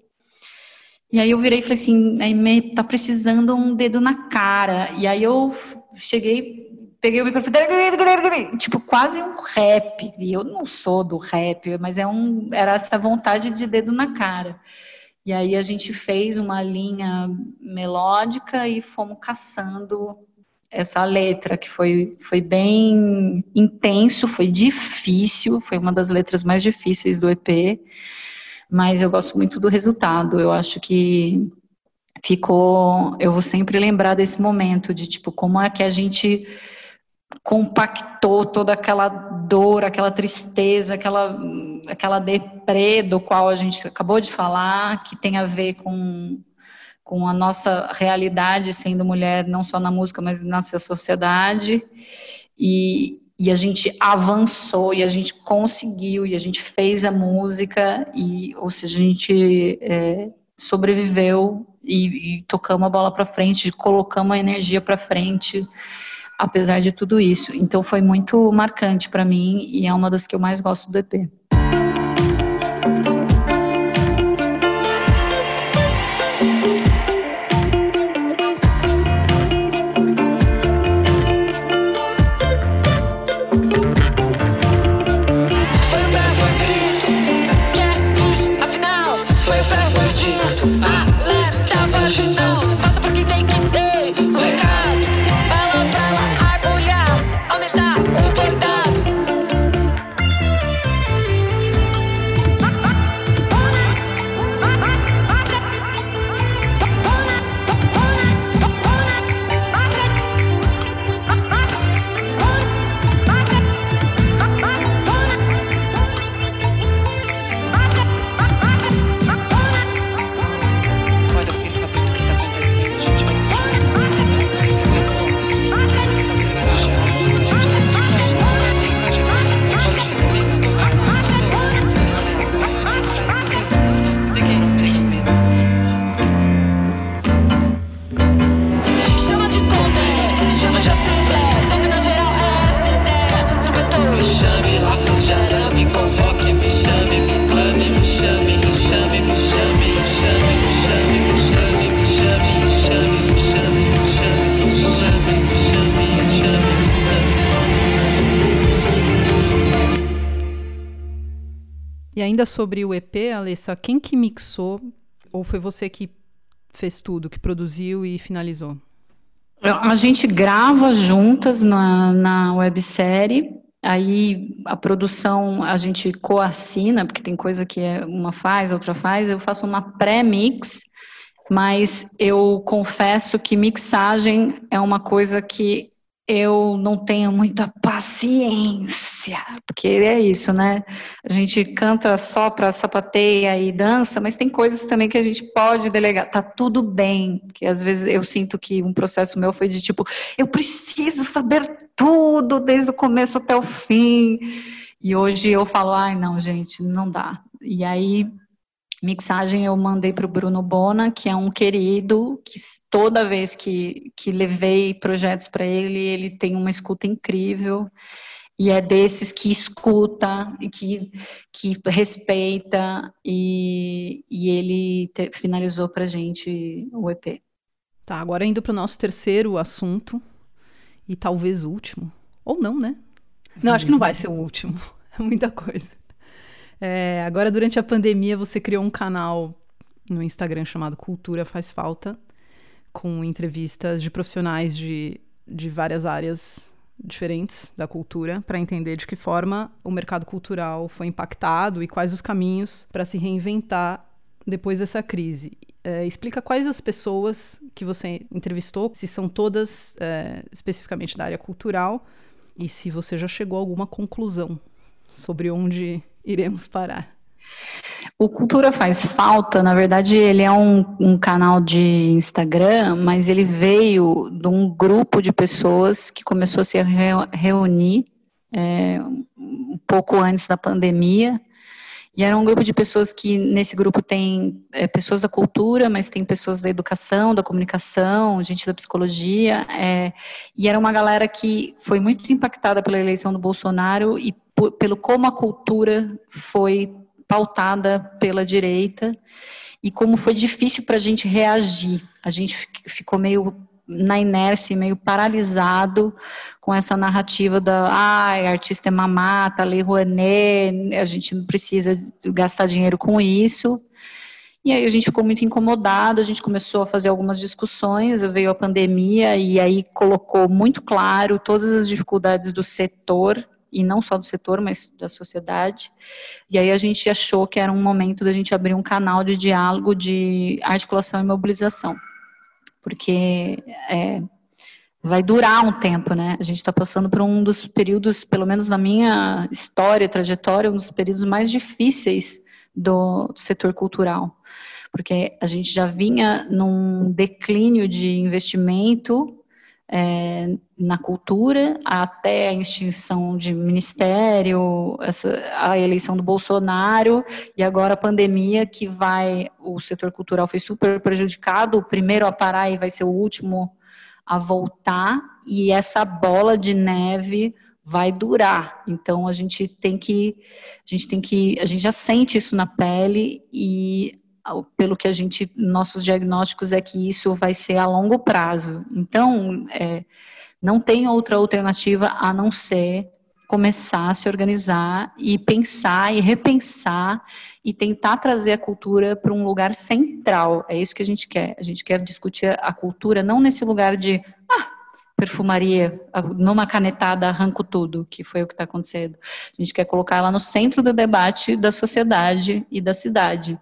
E aí eu virei e falei assim, aí tá precisando um dedo na cara. E aí eu cheguei peguei o microfone, tipo, quase um rap. E eu não sou do rap, mas é um, era essa vontade de dedo na cara. E aí a gente fez uma linha melódica e fomos caçando essa letra, que foi, foi bem intenso, foi difícil, foi uma das letras mais difíceis do EP, mas eu gosto muito do resultado. Eu acho que ficou. Eu vou sempre lembrar desse momento de tipo, como é que a gente compactou toda aquela dor, aquela tristeza, aquela, aquela deprê do qual a gente acabou de falar, que tem a ver com, com a nossa realidade sendo mulher, não só na música, mas na nossa sociedade. E, e a gente avançou, e a gente conseguiu, e a gente fez a música, e, ou seja, a gente é, sobreviveu e, e tocamos a bola para frente, colocamos a energia para frente apesar de tudo isso. Então foi muito marcante para mim e é uma das que eu mais gosto do EP. Ainda sobre o EP, Alessa, quem que mixou ou foi você que fez tudo, que produziu e finalizou? A gente grava juntas na, na websérie, aí a produção a gente coassina, porque tem coisa que é uma faz, outra faz, eu faço uma pré-mix, mas eu confesso que mixagem é uma coisa que eu não tenho muita paciência, porque é isso, né? A gente canta só para sapateia e dança, mas tem coisas também que a gente pode delegar. Tá tudo bem, porque às vezes eu sinto que um processo meu foi de tipo, eu preciso saber tudo desde o começo até o fim. E hoje eu falo, ai, não, gente, não dá. E aí Mixagem eu mandei para o Bruno Bona, que é um querido, que toda vez que, que levei projetos para ele, ele tem uma escuta incrível. E é desses que escuta e que, que respeita, e, e ele te, finalizou para gente o EP. Tá, agora indo para o nosso terceiro assunto, e talvez último, ou não, né? Não, acho que não vai ser o último, é muita coisa. É, agora, durante a pandemia, você criou um canal no Instagram chamado Cultura Faz Falta, com entrevistas de profissionais de, de várias áreas diferentes da cultura, para entender de que forma o mercado cultural foi impactado e quais os caminhos para se reinventar depois dessa crise. É, explica quais as pessoas que você entrevistou, se são todas é, especificamente da área cultural e se você já chegou a alguma conclusão sobre onde iremos parar? O Cultura Faz Falta, na verdade, ele é um, um, canal de Instagram, mas ele veio de um grupo de pessoas que começou a se reunir é, um pouco antes da pandemia. E era um grupo de pessoas que, nesse grupo, tem é, pessoas da cultura, mas tem pessoas da educação, da comunicação, gente da psicologia. É, e era uma galera que foi muito impactada pela eleição do Bolsonaro e por, pelo como a cultura foi pautada pela direita e como foi difícil para a gente reagir. A gente ficou meio na inércia, meio paralisado com essa narrativa da ah, artista é mamata, lei Rouanet, a gente não precisa gastar dinheiro com isso. E aí a gente ficou muito incomodado, a gente começou a fazer algumas discussões, veio a pandemia e aí colocou muito claro todas as dificuldades do setor e não só do setor, mas da sociedade. E aí a gente achou que era um momento da gente abrir um canal de diálogo de articulação e mobilização, porque é, vai durar um tempo, né? A gente está passando por um dos períodos, pelo menos na minha história, trajetória, um dos períodos mais difíceis do, do setor cultural, porque a gente já vinha num declínio de investimento é, na cultura, até a extinção de ministério, essa, a eleição do Bolsonaro e agora a pandemia que vai, o setor cultural foi super prejudicado, o primeiro a parar e vai ser o último a voltar e essa bola de neve vai durar. Então a gente tem que a gente tem que a gente já sente isso na pele e pelo que a gente nossos diagnósticos é que isso vai ser a longo prazo. Então é, não tem outra alternativa a não ser começar a se organizar e pensar e repensar e tentar trazer a cultura para um lugar central. É isso que a gente quer. A gente quer discutir a cultura não nesse lugar de ah, perfumaria, numa canetada arranco tudo, que foi o que está acontecendo. A gente quer colocar ela no centro do debate da sociedade e da cidade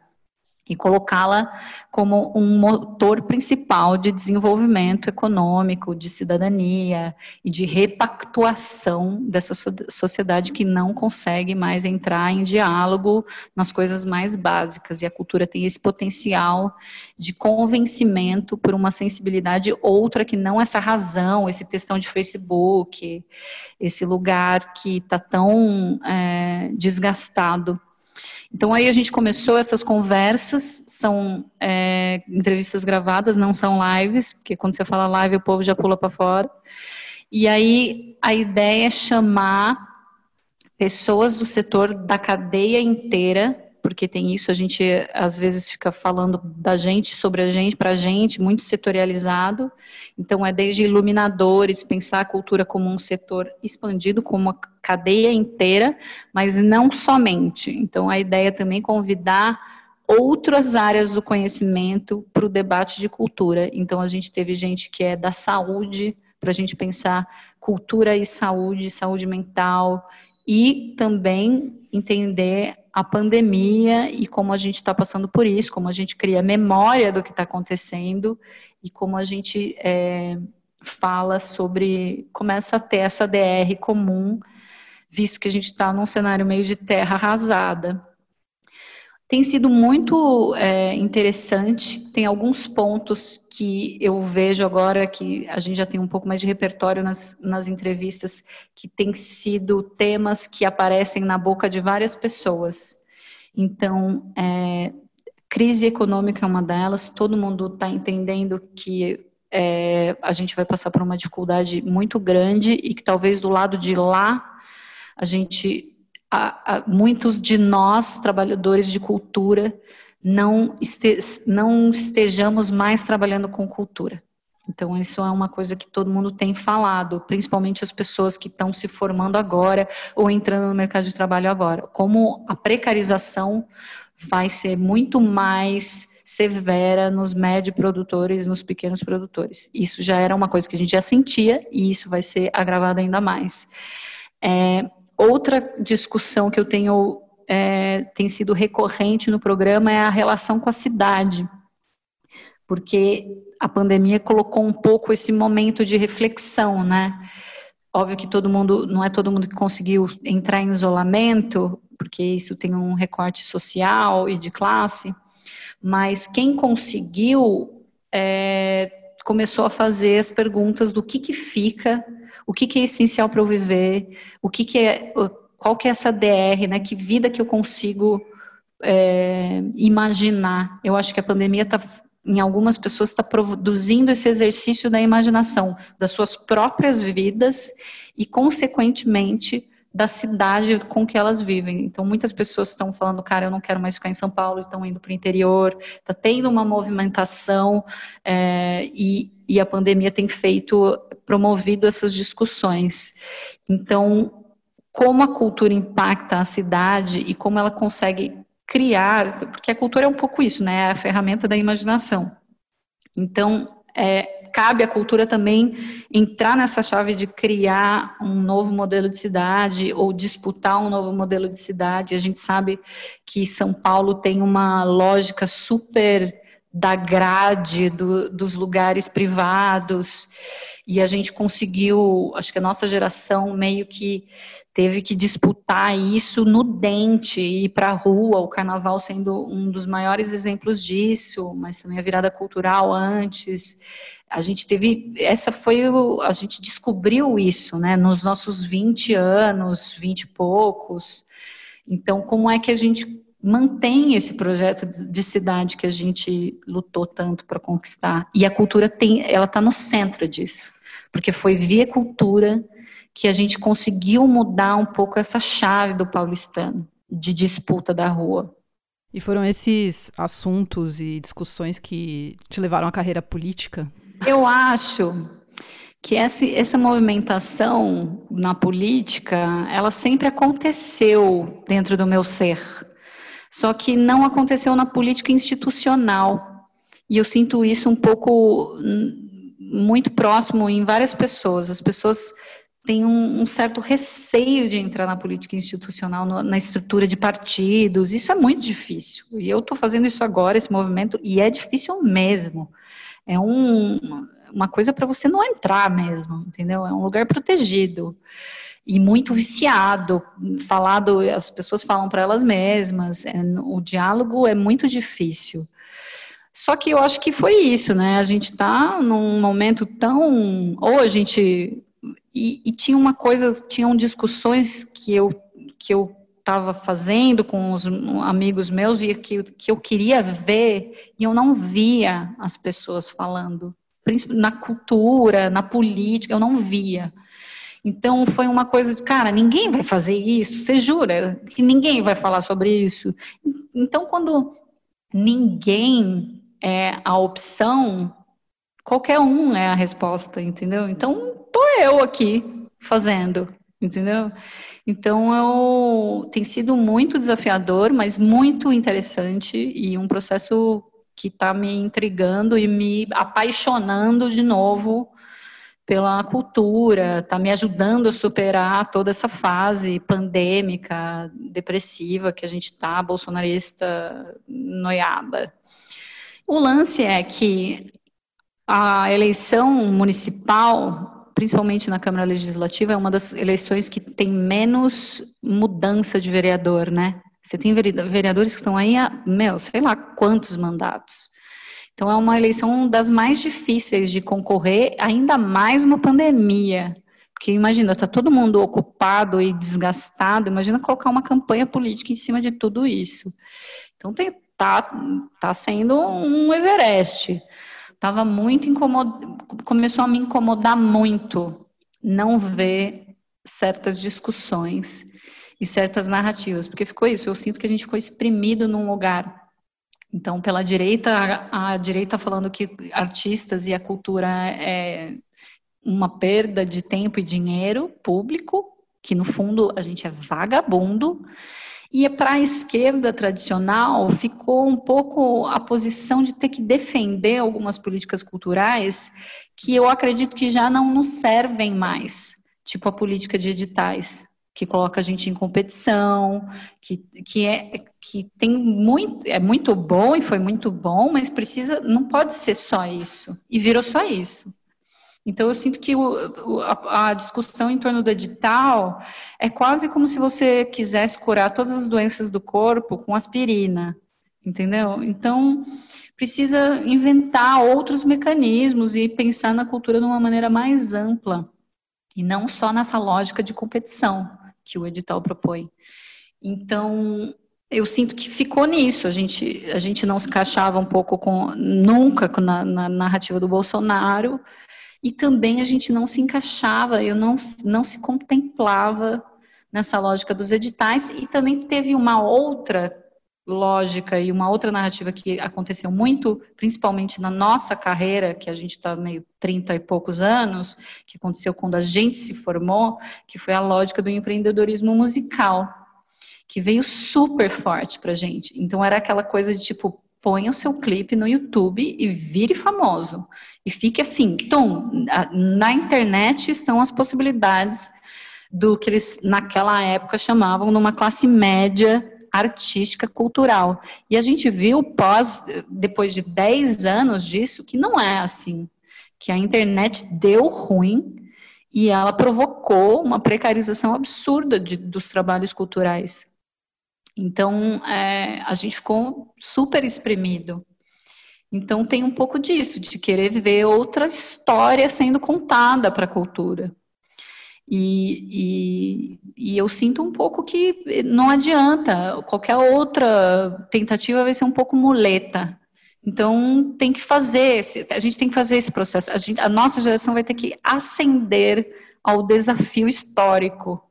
e colocá-la como um motor principal de desenvolvimento econômico, de cidadania e de repactuação dessa sociedade que não consegue mais entrar em diálogo nas coisas mais básicas. E a cultura tem esse potencial de convencimento por uma sensibilidade outra que não essa razão, esse textão de Facebook, esse lugar que está tão é, desgastado então aí a gente começou essas conversas, são é, entrevistas gravadas, não são lives, porque quando você fala live o povo já pula para fora. E aí a ideia é chamar pessoas do setor da cadeia inteira porque tem isso, a gente às vezes fica falando da gente, sobre a gente, para a gente, muito setorializado. Então, é desde iluminadores, pensar a cultura como um setor expandido, como uma cadeia inteira, mas não somente. Então, a ideia é também convidar outras áreas do conhecimento para o debate de cultura. Então, a gente teve gente que é da saúde, para a gente pensar cultura e saúde, saúde mental, e também entender a pandemia e como a gente está passando por isso, como a gente cria memória do que está acontecendo e como a gente é, fala sobre, começa a ter essa DR comum, visto que a gente está num cenário meio de terra arrasada. Tem sido muito é, interessante, tem alguns pontos que eu vejo agora que a gente já tem um pouco mais de repertório nas, nas entrevistas, que tem sido temas que aparecem na boca de várias pessoas. Então, é, crise econômica é uma delas, todo mundo está entendendo que é, a gente vai passar por uma dificuldade muito grande e que talvez do lado de lá a gente a, a, muitos de nós, trabalhadores de cultura, não, este, não estejamos mais trabalhando com cultura. Então, isso é uma coisa que todo mundo tem falado, principalmente as pessoas que estão se formando agora ou entrando no mercado de trabalho agora. Como a precarização vai ser muito mais severa nos médio produtores, nos pequenos produtores. Isso já era uma coisa que a gente já sentia e isso vai ser agravado ainda mais. É, Outra discussão que eu tenho é, tem sido recorrente no programa é a relação com a cidade, porque a pandemia colocou um pouco esse momento de reflexão, né? Óbvio que todo mundo, não é todo mundo que conseguiu entrar em isolamento, porque isso tem um recorte social e de classe, mas quem conseguiu é, começou a fazer as perguntas do que, que fica o que, que é essencial para eu viver, o que, que é, qual que é essa DR, né? Que vida que eu consigo é, imaginar. Eu acho que a pandemia está em algumas pessoas está produzindo esse exercício da imaginação das suas próprias vidas e consequentemente da cidade com que elas vivem. Então, muitas pessoas estão falando, cara, eu não quero mais ficar em São Paulo, estão indo para o interior. Está tendo uma movimentação é, e, e a pandemia tem feito, promovido essas discussões. Então, como a cultura impacta a cidade e como ela consegue criar, porque a cultura é um pouco isso, né? É a ferramenta da imaginação. Então, é, cabe à cultura também entrar nessa chave de criar um novo modelo de cidade ou disputar um novo modelo de cidade. A gente sabe que São Paulo tem uma lógica super da grade do, dos lugares privados e a gente conseguiu, acho que a nossa geração meio que teve que disputar isso no dente, ir para a rua, o carnaval sendo um dos maiores exemplos disso, mas também a virada cultural antes. A gente teve, essa foi, o, a gente descobriu isso, né, nos nossos 20 anos, 20 e poucos. Então, como é que a gente mantém esse projeto de cidade que a gente lutou tanto para conquistar? E a cultura tem, ela está no centro disso, porque foi via cultura que a gente conseguiu mudar um pouco essa chave do paulistano de disputa da rua. E foram esses assuntos e discussões que te levaram à carreira política? Eu acho que essa, essa movimentação na política, ela sempre aconteceu dentro do meu ser. Só que não aconteceu na política institucional. E eu sinto isso um pouco hum, muito próximo em várias pessoas. As pessoas tem um, um, certo receio de entrar na política institucional, no, na estrutura de partidos. Isso é muito difícil. E eu estou fazendo isso agora, esse movimento, e é difícil mesmo. É um, uma coisa para você não entrar mesmo, entendeu? É um lugar protegido e muito viciado, falado, as pessoas falam para elas mesmas, é, o diálogo é muito difícil. Só que eu acho que foi isso, né? A gente está num momento tão. Ou a gente e, e, tinha uma coisa, tinham discussões que eu que eu estava fazendo com os amigos meus e que, que eu queria ver e eu não via as pessoas falando, na cultura, na política, eu não via. Então foi uma coisa de, cara, ninguém vai fazer isso, você jura que ninguém vai falar sobre isso? Então quando ninguém é a opção, qualquer um é a resposta, entendeu? Então tô eu aqui fazendo, entendeu? Então eu tem sido muito desafiador, mas muito interessante e um processo que está me intrigando e me apaixonando de novo pela cultura, está me ajudando a superar toda essa fase pandêmica, depressiva que a gente está, bolsonarista noiada. O lance é que a eleição municipal, principalmente na Câmara Legislativa, é uma das eleições que tem menos mudança de vereador, né? Você tem vereadores que estão aí há, meu, sei lá quantos mandatos. Então, é uma eleição das mais difíceis de concorrer, ainda mais uma pandemia. Porque imagina, está todo mundo ocupado e desgastado, imagina colocar uma campanha política em cima de tudo isso. Então, está tá sendo um Everest estava muito incomodado, começou a me incomodar muito não ver certas discussões e certas narrativas, porque ficou isso, eu sinto que a gente ficou exprimido num lugar. Então, pela direita, a, a direita falando que artistas e a cultura é uma perda de tempo e dinheiro público, que no fundo a gente é vagabundo, e para a esquerda tradicional ficou um pouco a posição de ter que defender algumas políticas culturais que eu acredito que já não nos servem mais, tipo a política de editais, que coloca a gente em competição, que, que, é, que tem muito, é muito bom e foi muito bom, mas precisa, não pode ser só isso. E virou só isso. Então, eu sinto que o, a, a, discussão em torno do edital é quase como se você quisesse curar todas as doenças do corpo com aspirina, entendeu? Então, precisa inventar outros mecanismos e pensar na cultura de uma maneira mais ampla, e não só nessa lógica de competição que o edital propõe. Então, eu sinto que ficou nisso. A gente, a gente não se encaixava um pouco com nunca na, na narrativa do Bolsonaro e também a gente não se encaixava, eu não, não se contemplava nessa lógica dos editais, e também teve uma outra lógica e uma outra narrativa que aconteceu muito, principalmente na nossa carreira, que a gente está meio 30 e poucos anos, que aconteceu quando a gente se formou, que foi a lógica do empreendedorismo musical, que veio super forte para gente. Então era aquela coisa de tipo, ponha o seu clipe no YouTube e vire famoso. E fique assim, tom, na internet estão as possibilidades do que eles naquela época chamavam numa classe média artística cultural. E a gente viu pós depois de 10 anos disso que não é assim. que a internet deu ruim e ela provocou uma precarização absurda de, dos trabalhos culturais. Então, é, a gente ficou super exprimido. Então, tem um pouco disso, de querer ver outra história sendo contada para a cultura. E, e, e, eu sinto um pouco que não adianta, qualquer outra tentativa vai ser um pouco muleta. Então, tem que fazer, esse, a gente tem que fazer esse processo. A, gente, a nossa geração vai ter que ascender ao desafio histórico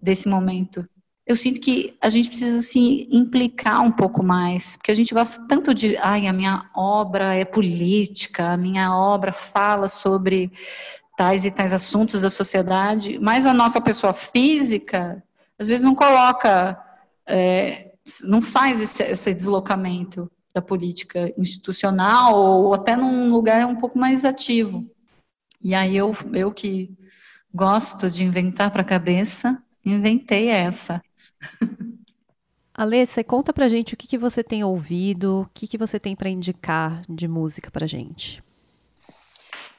desse momento. Eu sinto que a gente precisa se implicar um pouco mais, porque a gente gosta tanto de, ai, a minha obra é política, a minha obra fala sobre tais e tais assuntos da sociedade, mas a nossa pessoa física, às vezes não coloca, é, não faz esse, esse deslocamento da política institucional ou até num lugar um pouco mais ativo. E aí eu, eu que gosto de inventar para a cabeça, inventei essa. Alê, você conta pra gente o que, que você tem ouvido, o que, que você tem para indicar de música pra gente.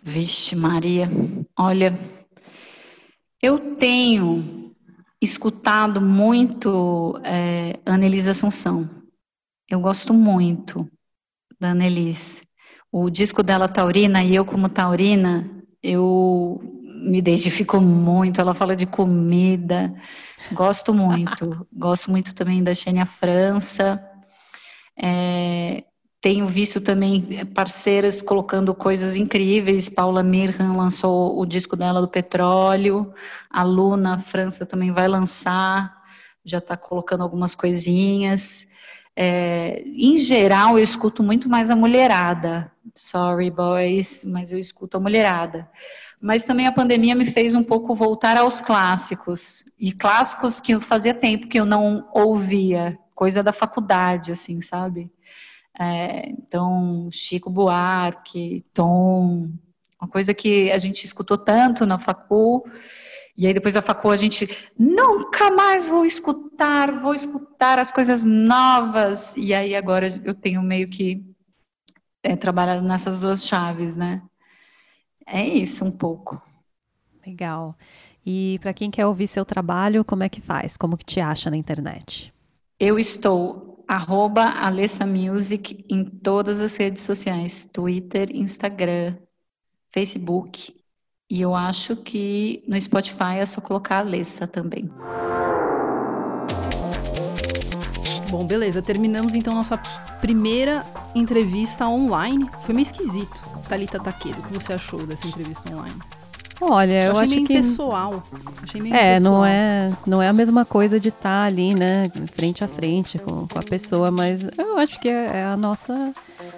Vixe, Maria, olha, eu tenho escutado muito é, Anelisa Assunção. Eu gosto muito da Annelise. O disco dela, Taurina, e eu como Taurina, eu me identifico muito. Ela fala de comida, gosto muito. gosto muito também da Xênia França. É, tenho visto também parceiras colocando coisas incríveis. Paula Mirhan lançou o disco dela do Petróleo. A Luna França também vai lançar. Já está colocando algumas coisinhas. É, em geral, eu escuto muito mais a mulherada. Sorry, boys, mas eu escuto a mulherada. Mas também a pandemia me fez um pouco voltar aos clássicos. E clássicos que fazia tempo que eu não ouvia. Coisa da faculdade, assim, sabe? É, então, Chico Buarque, Tom, uma coisa que a gente escutou tanto na facu, e aí depois da facu a gente nunca mais vou escutar, vou escutar as coisas novas, e aí agora eu tenho meio que é, trabalhado nessas duas chaves, né? É isso um pouco. Legal. E para quem quer ouvir seu trabalho, como é que faz? Como que te acha na internet? Eu estou arroba Alessa Music em todas as redes sociais, Twitter, Instagram, Facebook. E eu acho que no Spotify é só colocar Alessa também. Bom, beleza. Terminamos então nossa primeira entrevista online. Foi meio esquisito. Thalita Taquedo, o que você achou dessa entrevista online? Olha, eu, eu acho meio que pessoal. Achei meio é, pessoal. não é, não é a mesma coisa de estar tá ali, né, frente a frente com, com a pessoa, mas eu acho que é, é a nossa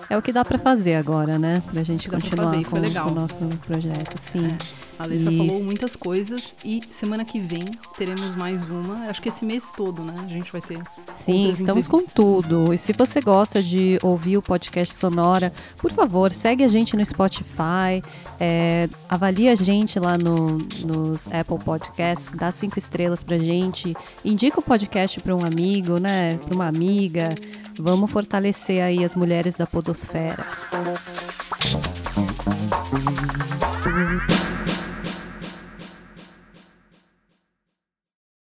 é o que dá para fazer agora, né, pra gente continuar com, com, o nosso projeto, sim. É. A Alessa Isso. falou muitas coisas e semana que vem teremos mais uma. Acho que esse mês todo, né? A gente vai ter. Sim, estamos com tudo. E se você gosta de ouvir o podcast Sonora, por favor, segue a gente no Spotify, é, avalie a gente lá no, nos Apple Podcasts, dá cinco estrelas pra gente, indica o podcast para um amigo, né? Para uma amiga. Vamos fortalecer aí as mulheres da podosfera.